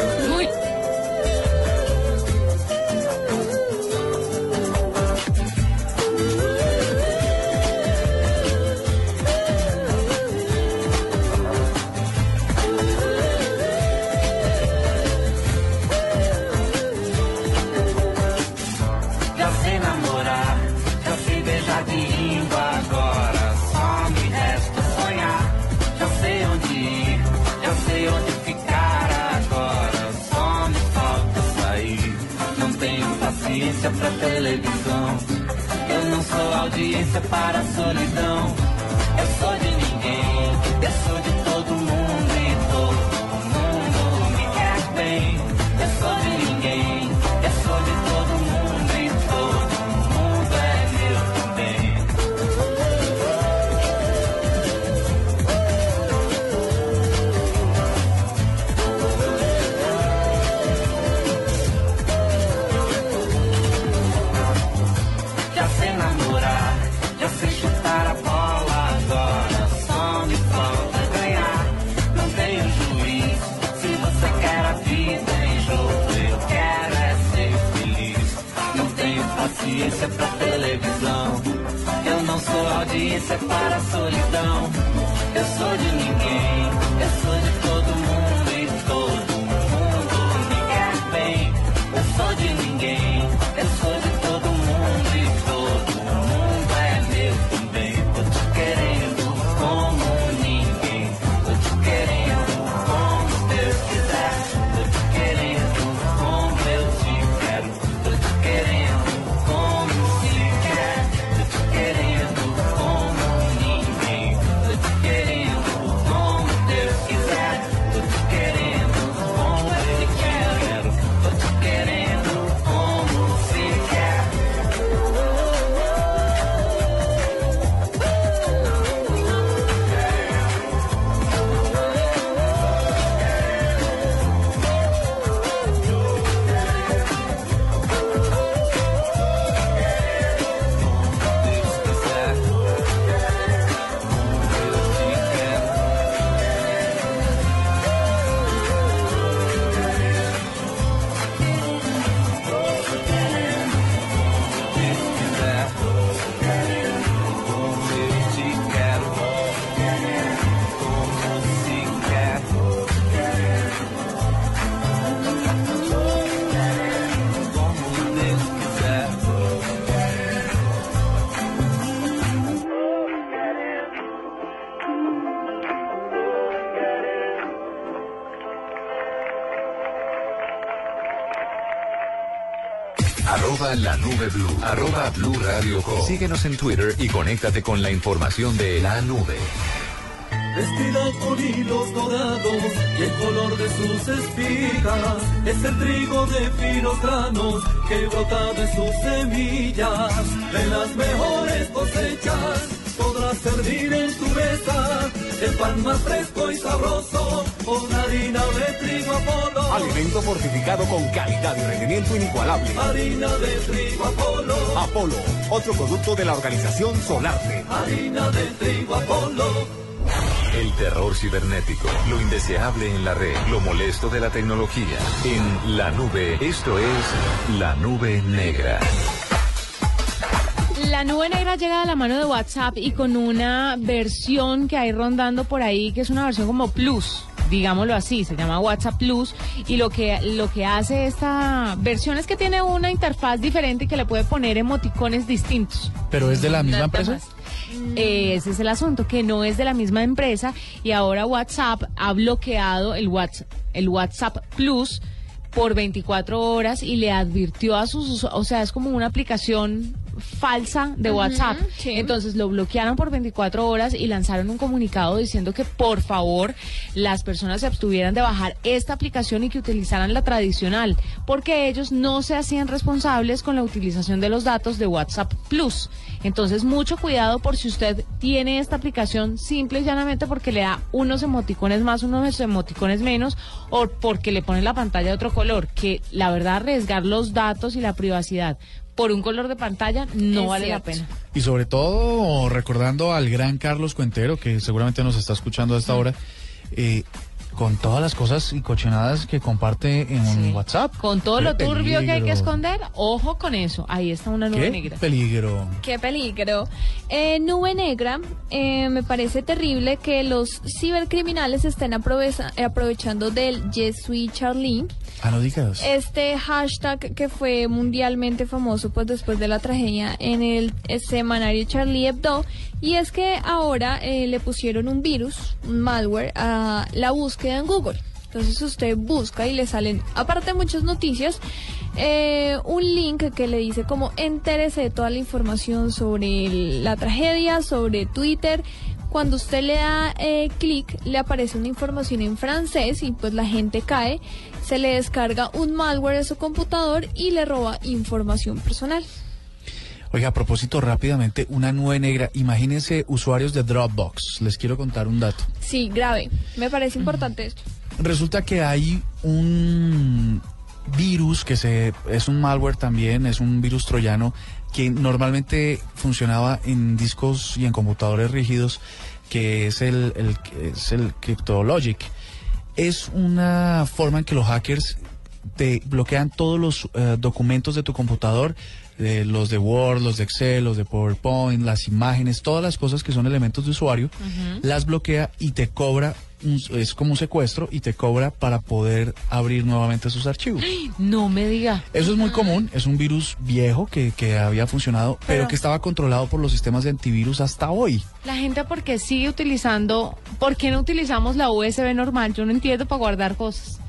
Paciência pra televisão. Eu não sou audiência para a solidão. Eu sou de ninguém, eu sou de sou audiência para a solidão. Eu sou de ninguém, eu sou de Arroba la nube blue. Arroba blue radio com. Síguenos en Twitter y conéctate con la información de la nube. Vestida con hilos dorados y el color de sus espigas es el trigo de finos granos que brota de sus semillas. De las mejores cosechas podrás servir en tu mesa el pan más fresco y sabroso con harina de trigo Apolo. Alimento fortificado con calidad y rendimiento inigualable. Harina de trigo Apolo. Apolo, otro producto de la organización Solarte. Harina de trigo Apolo. El terror cibernético, lo indeseable en la red, lo molesto de la tecnología. En la nube, esto es la nube negra. La nube negra llega de la mano de WhatsApp y con una versión que hay rondando por ahí, que es una versión como plus. Digámoslo así, se llama WhatsApp Plus y lo que lo que hace esta versión es que tiene una interfaz diferente y que le puede poner emoticones distintos. ¿Pero es de la misma empresa? más. Ese es el asunto, que no es de la misma empresa y ahora WhatsApp ha bloqueado el WhatsApp, el WhatsApp Plus por 24 horas y le advirtió a sus, o sea, es como una aplicación falsa de WhatsApp. sí. Entonces lo bloquearon por 24 horas y lanzaron un comunicado diciendo que por favor las personas se abstuvieran de bajar esta aplicación y que utilizaran la tradicional, porque ellos no se hacían responsables con la utilización de los datos de WhatsApp Plus. Entonces mucho cuidado por si usted tiene esta aplicación simple y llanamente porque le da unos emoticones más, unos emoticones menos o porque le pone la pantalla de otro color, que la verdad arriesgar los datos y la privacidad por un color de pantalla no Es vale la pena. Y sobre todo recordando al gran Carlos Cuentero, que seguramente nos está escuchando a esta hora, eh, con todas las cosas y cochinadas que comparte en WhatsApp. Con todo Qué lo turbio que hay que esconder, ojo con eso. Ahí está una nube Qué negra. peligro. Qué peligro. Eh, nube negra, eh, me parece terrible que los cibercriminales estén aprove- aprovechando del Yes Sweet Charlie. Ah, no digas. Este hashtag que fue mundialmente famoso pues después de la tragedia en el eh, semanario Charlie Hebdo y es que ahora eh, le pusieron un virus, un malware a la búsqueda en Google. Entonces usted busca y le salen, aparte muchas noticias, eh, un link que le dice como entérese de toda la información sobre la tragedia, sobre Twitter. Cuando usted le da eh, clic, le aparece una información en francés y pues la gente cae, se le descarga un malware de su computador y le roba información personal. Oiga, a propósito rápidamente, una nube negra. Imagínense usuarios de Dropbox. Les quiero contar un dato. Sí, grave. Me parece importante esto. Resulta que hay un virus que se es un malware también, es un virus troyano que normalmente funcionaba en discos y en computadores rígidos, que es el, es el Cryptologic. Es una forma en que los hackers te bloquean todos los eh, documentos de tu computador, eh, los de Word, los de Excel, los de PowerPoint, las imágenes, todas las cosas que son elementos de usuario, las bloquea y te cobra, un- es como un secuestro y te cobra para poder abrir nuevamente sus archivos. [GASPS] No me diga. Eso es muy común, es un virus viejo que, que había funcionado, pero, Pero- que estaba controlado por los sistemas de antivirus hasta hoy. La gente porque sigue utilizando, ¿por qué no utilizamos la USB normal? Yo no entiendo para guardar cosas.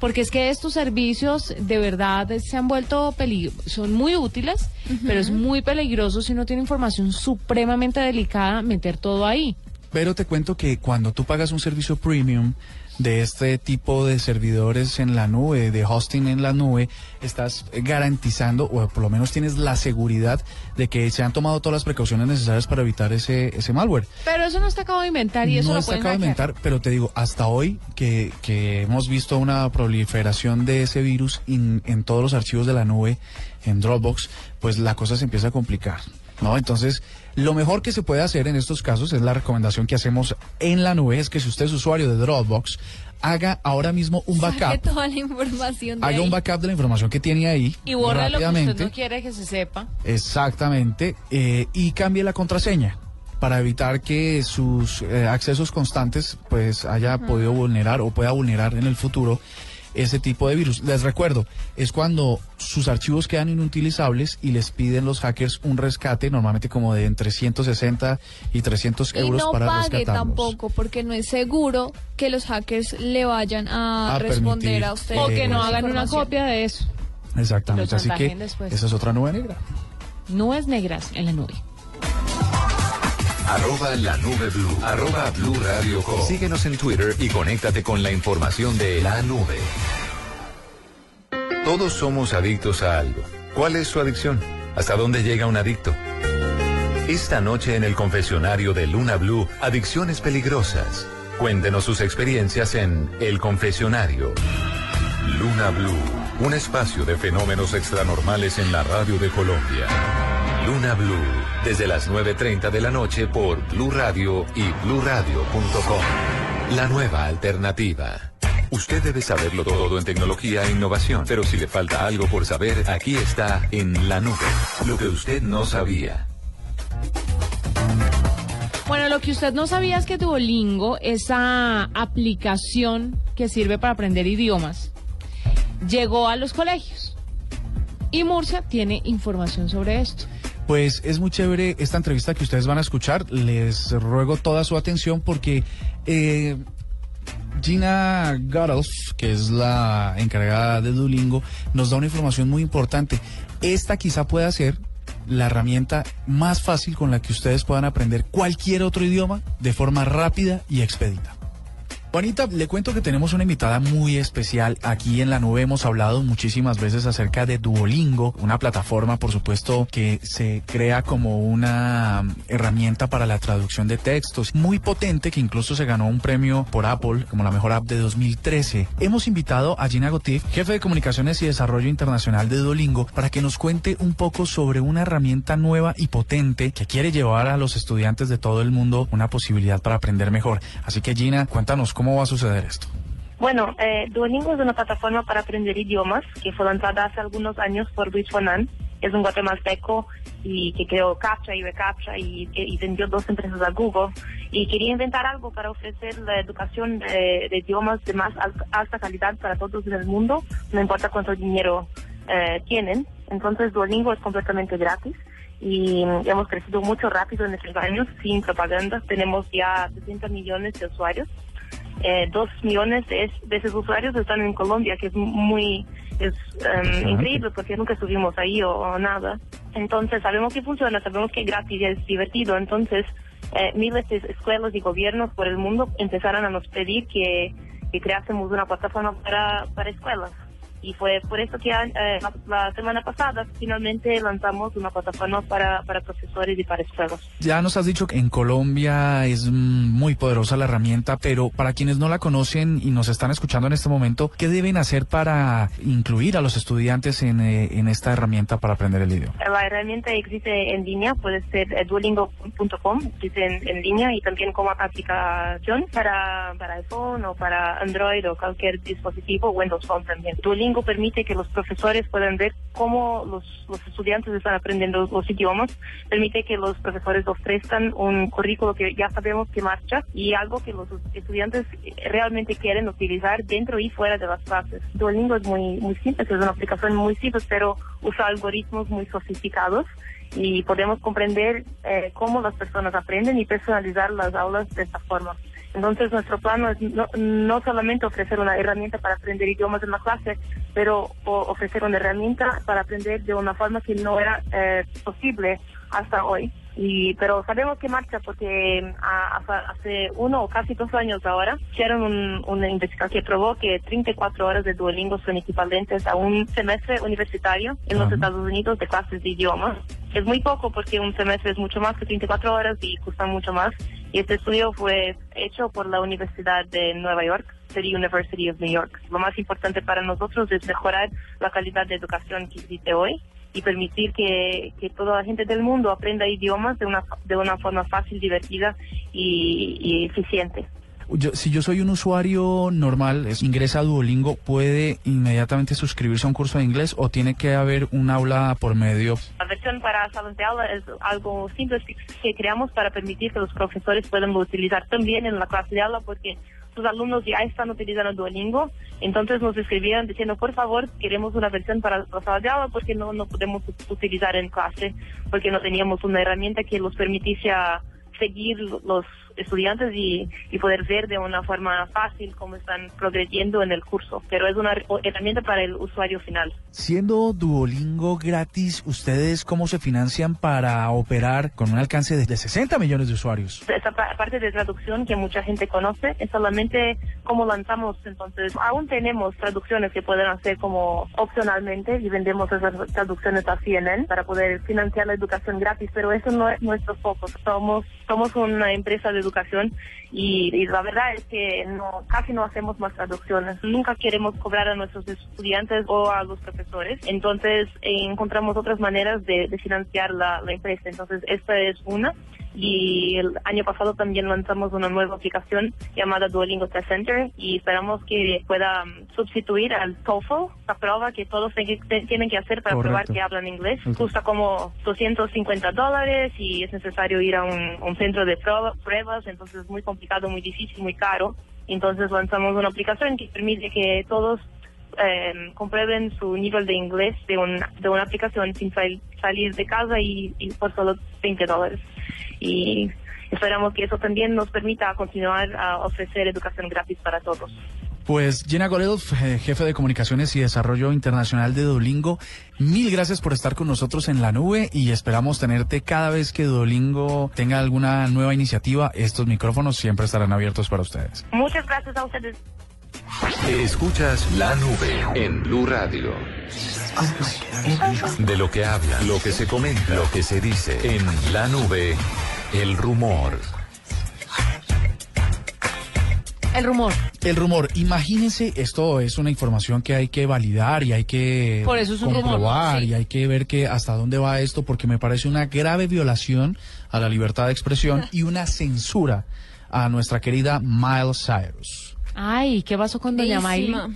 Porque es que estos servicios de verdad se han vuelto peligrosos, son muy útiles, pero es muy peligroso si uno tiene información supremamente delicada meter todo ahí. Pero te cuento que cuando tú pagas un servicio premium de este tipo de servidores en la nube, de hosting en la nube, estás garantizando, o por lo menos tienes la seguridad de que se han tomado todas las precauciones necesarias para evitar ese, ese malware. Pero eso no está acabado de inventar y eso no está acabado de inventar, pero te digo, hasta hoy que, que hemos visto una proliferación de ese virus in- en todos los archivos de la nube, en Dropbox, pues la cosa se empieza a complicar. ¿No? Entonces, lo mejor que se puede hacer en estos casos es la recomendación que hacemos en la nube, es que si usted es usuario de Dropbox, haga ahora mismo un Saque backup, toda la información de haga ahí. un backup de la información que tiene ahí Y borre lo que usted no quiere que se sepa. Exactamente, eh, y cambie la contraseña para evitar que sus eh, accesos constantes pues haya podido vulnerar o pueda vulnerar en el futuro ese tipo de virus. Les recuerdo, es cuando sus archivos quedan inutilizables y les piden los hackers un rescate, normalmente como de entre 160 y 300 Y euros no para pague rescatarlos. tampoco, porque no es seguro que los hackers le vayan a, A responder permitir, a usted. O que no hagan una copia de eso. Exactamente, así que después. esa es otra nube negra. Nubes negras en la nube. Arroba la nube blue. Arroba blue radio. Síguenos en Twitter y conéctate con la información de la nube. Todos somos adictos a algo. ¿Cuál es su adicción? ¿Hasta dónde llega un adicto? Esta noche en el confesionario de Luna Blue, Adicciones Peligrosas. Cuéntenos sus experiencias en El Confesionario. Luna Blue, un espacio de fenómenos extranormales en la radio de Colombia. Luna Blue, desde las 9.30 de la noche por Blue Radio y bluradio.com. La nueva alternativa. Usted debe saberlo todo en tecnología e innovación, pero si le falta algo por saber, aquí está en la nube. Lo que usted no sabía. Bueno, lo que usted no sabía es que Duolingo, esa aplicación que sirve para aprender idiomas, llegó a los colegios. Y Murcia tiene información sobre esto. Pues es muy chévere esta entrevista que ustedes van a escuchar. Les ruego toda su atención porque eh, Gina Garos, que es la encargada de Duolingo, nos da una información muy importante. Esta quizá pueda ser la herramienta más fácil con la que ustedes puedan aprender cualquier otro idioma de forma rápida y expedita. Juanita, le cuento que tenemos una invitada muy especial. Aquí en la nube hemos hablado muchísimas veces acerca de Duolingo, una plataforma, por supuesto, que se crea como una mm, herramienta para la traducción de textos, muy potente, que incluso se ganó un premio por Apple como la mejor app de 2013. Hemos invitado a Gina Gotif, jefe de comunicaciones y desarrollo internacional de Duolingo, para que nos cuente un poco sobre una herramienta nueva y potente que quiere llevar a los estudiantes de todo el mundo una posibilidad para aprender mejor. Así que Gina, cuéntanos cómo va a suceder esto. Bueno, eh, Duolingo es una plataforma para aprender idiomas que fue lanzada hace algunos años por Luis Fonan. Es un guatemalteco y que creó Captcha y Recaptcha y, y vendió dos empresas a Google. Y quería inventar algo para ofrecer la educación de, de idiomas de más al- alta calidad para todos en el mundo, no importa cuánto dinero eh, tienen. Entonces Duolingo es completamente gratis y hemos crecido mucho rápido en estos años sin propaganda. Tenemos ya 60 millones de usuarios eh, dos millones de, de esos usuarios están en Colombia, que es muy es em, increíble porque nunca estuvimos ahí o, o nada. Entonces sabemos que funciona, sabemos que es gratis y es divertido. Entonces eh, miles de escuelas y gobiernos por el mundo empezaron a nos pedir que, que creásemos una plataforma para, para escuelas. Y fue por eso que eh, la, semana pasada finalmente lanzamos una plataforma para, para profesores y para escuelas. Ya nos has dicho que en Colombia es mm, muy poderosa la herramienta, pero para quienes no la conocen y nos están escuchando en este momento, ¿qué deben hacer para incluir a los estudiantes en, eh, en esta herramienta para aprender el idioma? La herramienta existe en línea, puede ser eh, duolingo.com, existe en, en línea y también como aplicación para, para iPhone o para Android o cualquier dispositivo, Windows Phone también. Duolingo permite que los profesores puedan ver cómo los, estudiantes están aprendiendo los idiomas, permite que los profesores ofrezcan un currículo que ya sabemos que marcha y algo que los estudiantes realmente quieren utilizar dentro y fuera de las clases. Duolingo es muy, muy simple, es una aplicación muy simple, pero usa algoritmos muy sofisticados y podemos comprender eh, cómo las personas aprenden y personalizar las aulas de esta forma. Entonces nuestro plano es no, no solamente ofrecer una herramienta para aprender idiomas en la clase, pero ofrecer una herramienta para aprender de una forma que no era eh, posible hasta hoy. Y, pero sabemos que marcha porque a- a- hace uno o casi dos años ahora hicieron un- una investigación que probó que 34 horas de Duolingo son equivalentes a un semestre universitario en los Estados Unidos de clases de idiomas. Es muy poco porque un semestre es mucho más que 34 horas y cuesta mucho más. Y este estudio fue hecho por la Universidad de Nueva York, City University of New York. Lo más importante para nosotros es mejorar la calidad de educación que existe hoy y permitir que, que toda la gente del mundo aprenda idiomas de una, de una forma fácil, divertida y, y eficiente. Yo- si yo soy un usuario normal, es- ingresa a Duolingo, ¿puede inmediatamente suscribirse a un curso de inglés o tiene que haber un aula por medio? La versión para salas de aula es algo simple que- que creamos para permitir que los profesores puedan utilizar también en la clase de aula porque sus alumnos ya están utilizando Duolingo, entonces nos escribieron diciendo, por favor, queremos una versión para la sala de aula porque no, no podemos ut- utilizar en clase, porque no teníamos una herramienta que los permitiese seguir los estudiantes y, y poder ver de una forma fácil cómo están progrediendo en el curso, pero es una herramienta para el usuario final. Siendo Duolingo gratis, ¿ustedes cómo se financian para operar con un alcance de de 60 millones de usuarios? esa pa- parte de traducción que mucha gente conoce es solamente como lanzamos entonces aún tenemos traducciones que pueden hacer como opcionalmente y vendemos esas traducciones a CNN para poder financiar la educación gratis pero eso no es nuestro foco somos somos una empresa de educación y, y la verdad es que no casi no hacemos más traducciones. Nunca queremos cobrar a nuestros estudiantes o a los profesores. Entonces eh, encontramos otras maneras de, financiar la empresa. Entonces esta es una Y el año pasado también lanzamos una nueva aplicación llamada Duolingo Test Center y esperamos que pueda mm, sustituir al TOEFL, la prueba que todos tienen que hacer para probar que hablan inglés. Ok. Cuesta como 250 dólares y es necesario ir a un, un centro de prueba- pruebas, entonces es muy complicado, muy difícil, muy caro. Entonces lanzamos una aplicación que permite que todos eh, comprueben su nivel de inglés de, un, de una aplicación sin sal- salir de casa y, y por solo 20 dólares. Y esperamos que eso también nos permita continuar a ofrecer educación gratis para todos. Pues Gina Goledo, je- jefe de comunicaciones y desarrollo internacional de Duolingo, mil gracias por estar con nosotros en la nube y esperamos tenerte cada vez que Duolingo tenga alguna nueva iniciativa. Estos micrófonos siempre estarán abiertos para ustedes. Muchas gracias a ustedes. Escuchas la nube en Blue Radio. De lo que habla, lo que se comenta, lo que se dice en la nube, el rumor. El rumor. El rumor, imagínense, esto es una información que hay que validar y hay que Por eso es un rumor, comprobar sí. y hay que ver que hasta dónde va esto porque me parece una grave violación a la libertad de expresión [LAUGHS] y una censura a nuestra querida Miles Cyrus. Ay, ¿qué pasó con Doña? Feísima.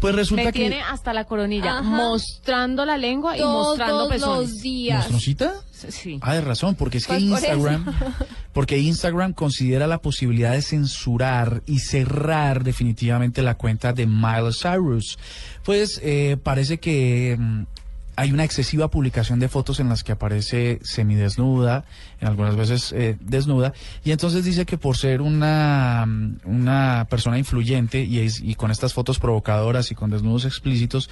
Pues resulta Me que tiene hasta la coronilla, Ajá. mostrando la lengua y Todos mostrando pezones. los días. ¿Mosnosita? Sí. Ah, de razón, porque es que Pues por Instagram, [LAUGHS] porque Instagram considera la posibilidad de censurar y cerrar definitivamente la cuenta de Miley Cyrus. Pues eh, parece que mm, hay una excesiva publicación de fotos en las que aparece semidesnuda, en algunas veces eh, desnuda, y entonces dice que por ser una, mm, una persona influyente y, con estas fotos provocadoras y con desnudos explícitos,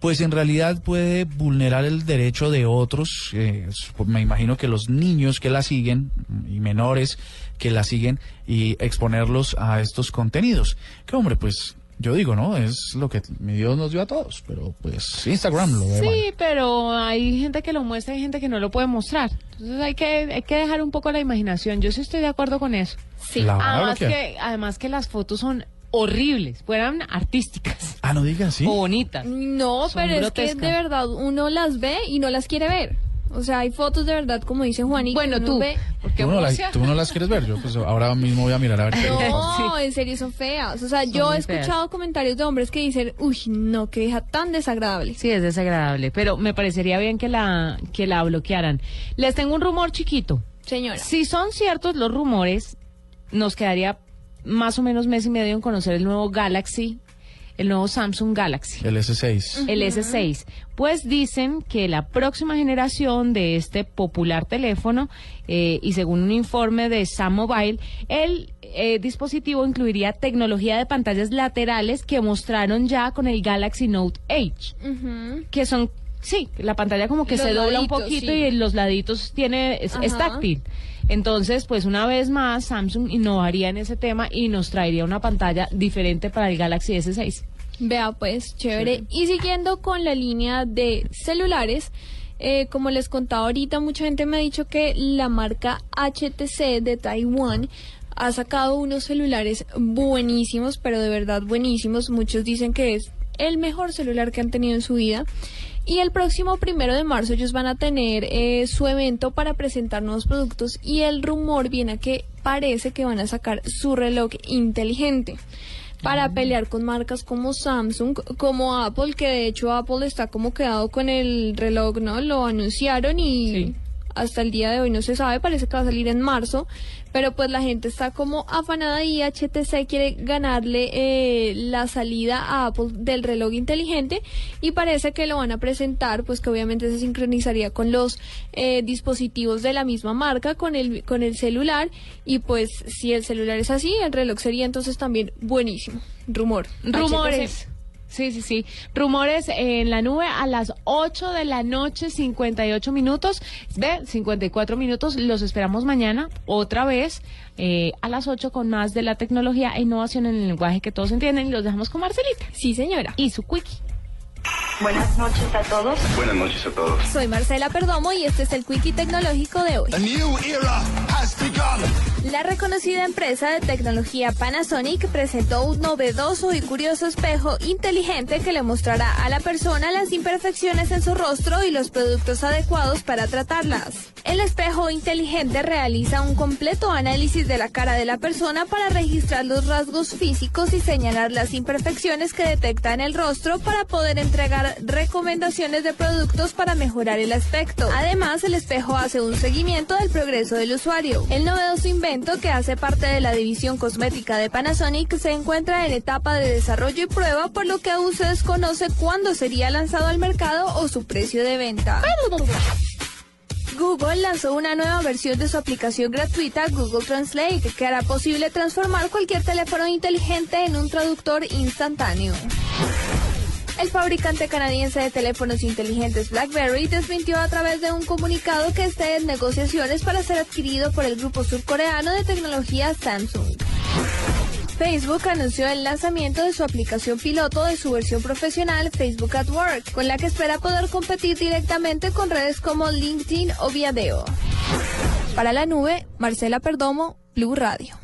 pues en realidad puede vulnerar el derecho de otros, eh, s- me imagino que los niños que la siguen mm, y menores que la siguen y exponerlos a estos contenidos. Que hombre, pues yo digo, ¿no? Es lo que mi Dios nos dio a todos, pero pues Instagram lo ve mal. Sí, pero hay gente que lo muestra y hay gente que no lo puede mostrar. Entonces hay que, hay que dejar un poco la imaginación. Yo sí estoy de acuerdo con eso. Sí. La Además que, además que las fotos son horribles, fueran artísticas Ah, no digas, sí. o bonitas. No, Son pero es que de verdad uno las ve y no las quiere ver. O sea, hay fotos de verdad, como dice Juanita. Bueno, tú, ve- ¿Tú no, la- tú no las quieres ver, yo pues ahora mismo voy a mirar a ver qué. No, [LAUGHS] en serio son feas. O sea, Son yo he escuchado feas. comentarios de hombres que dicen, uy, no, qué hija tan desagradable. Sí, es desagradable, pero me parecería bien que la, que la bloquearan. Les tengo un rumor chiquito. Señora. Si son ciertos los rumores, nos quedaría más o menos mes y medio en conocer el nuevo Galaxy, el nuevo Samsung Galaxy. El S6. el S6. Pues dicen que la próxima generación de este popular teléfono, eh, y según un informe de Sam Mobile, el eh, dispositivo incluiría tecnología de pantallas laterales que mostraron ya con el Galaxy Note 8, Ujú. que son, sí, la pantalla como que Los se dobla un poquito sí. y en los laditos tiene, es, es táctil. Entonces, pues una vez más, Samsung innovaría en ese tema y nos traería una pantalla diferente para el Galaxy S6. Vea, pues, chévere. Y siguiendo con la línea de celulares, eh, como les contaba ahorita, mucha gente me ha dicho que la marca HTC de Taiwán ha sacado unos celulares buenísimos, pero de verdad buenísimos. Muchos dicen que es el mejor celular que han tenido en su vida. Y el próximo primero de marzo ellos van a tener eh, su evento para presentar nuevos productos y el rumor viene a que parece que van a sacar su reloj inteligente para pelear con marcas como Samsung, como Apple, que de hecho Apple está como quedado con el reloj, ¿no? Lo anunciaron y hasta el día de hoy no se sabe, parece que va a salir en marzo, pero pues la gente está como afanada y HTC quiere ganarle eh, la salida a Apple del reloj inteligente y parece que lo van a presentar, pues que obviamente se sincronizaría con los eh, dispositivos de la misma marca, con el, con el celular y pues si el celular es así, el reloj sería entonces también buenísimo. Rumor. Rumores. Sí, sí, sí. Rumores en la nube a las 8 de la noche, 58 minutos. De 54 minutos. Los esperamos mañana, otra vez, eh, a las 8 con más de la tecnología e innovación en el lenguaje que todos entienden. Y los dejamos con Marcelita. Sí, señora. Y su quickie. Buenas noches a todos. Buenas noches a todos. Soy Marcela Perdomo y este es el Quickie Tecnológico de hoy. A new era La reconocida empresa de tecnología Panasonic presentó un novedoso y curioso espejo inteligente que le mostrará a la persona las imperfecciones en su rostro y los productos adecuados para tratarlas. El espejo inteligente realiza un completo análisis de la cara de la persona para registrar los rasgos físicos y señalar las imperfecciones que detecta en el rostro para poder entregar recomendaciones de productos para mejorar el aspecto. Además, el espejo hace un seguimiento del progreso del usuario. El novedoso invento que hace parte de la división cosmética de Panasonic se encuentra en etapa de desarrollo y prueba, por lo que aún se desconoce cuándo sería lanzado al mercado o su precio de venta. Google lanzó una nueva versión de su aplicación gratuita Google Translate que hará posible transformar cualquier teléfono inteligente en un traductor instantáneo. El fabricante canadiense de teléfonos inteligentes BlackBerry desmintió a través de un comunicado que esté en negociaciones para ser adquirido por el grupo surcoreano de tecnología Samsung. Facebook anunció el lanzamiento de su aplicación piloto de su versión profesional Facebook at Work, con la que espera poder competir directamente con redes como LinkedIn o Viadeo. Para la nube, Marcela Perdomo, Blue Radio.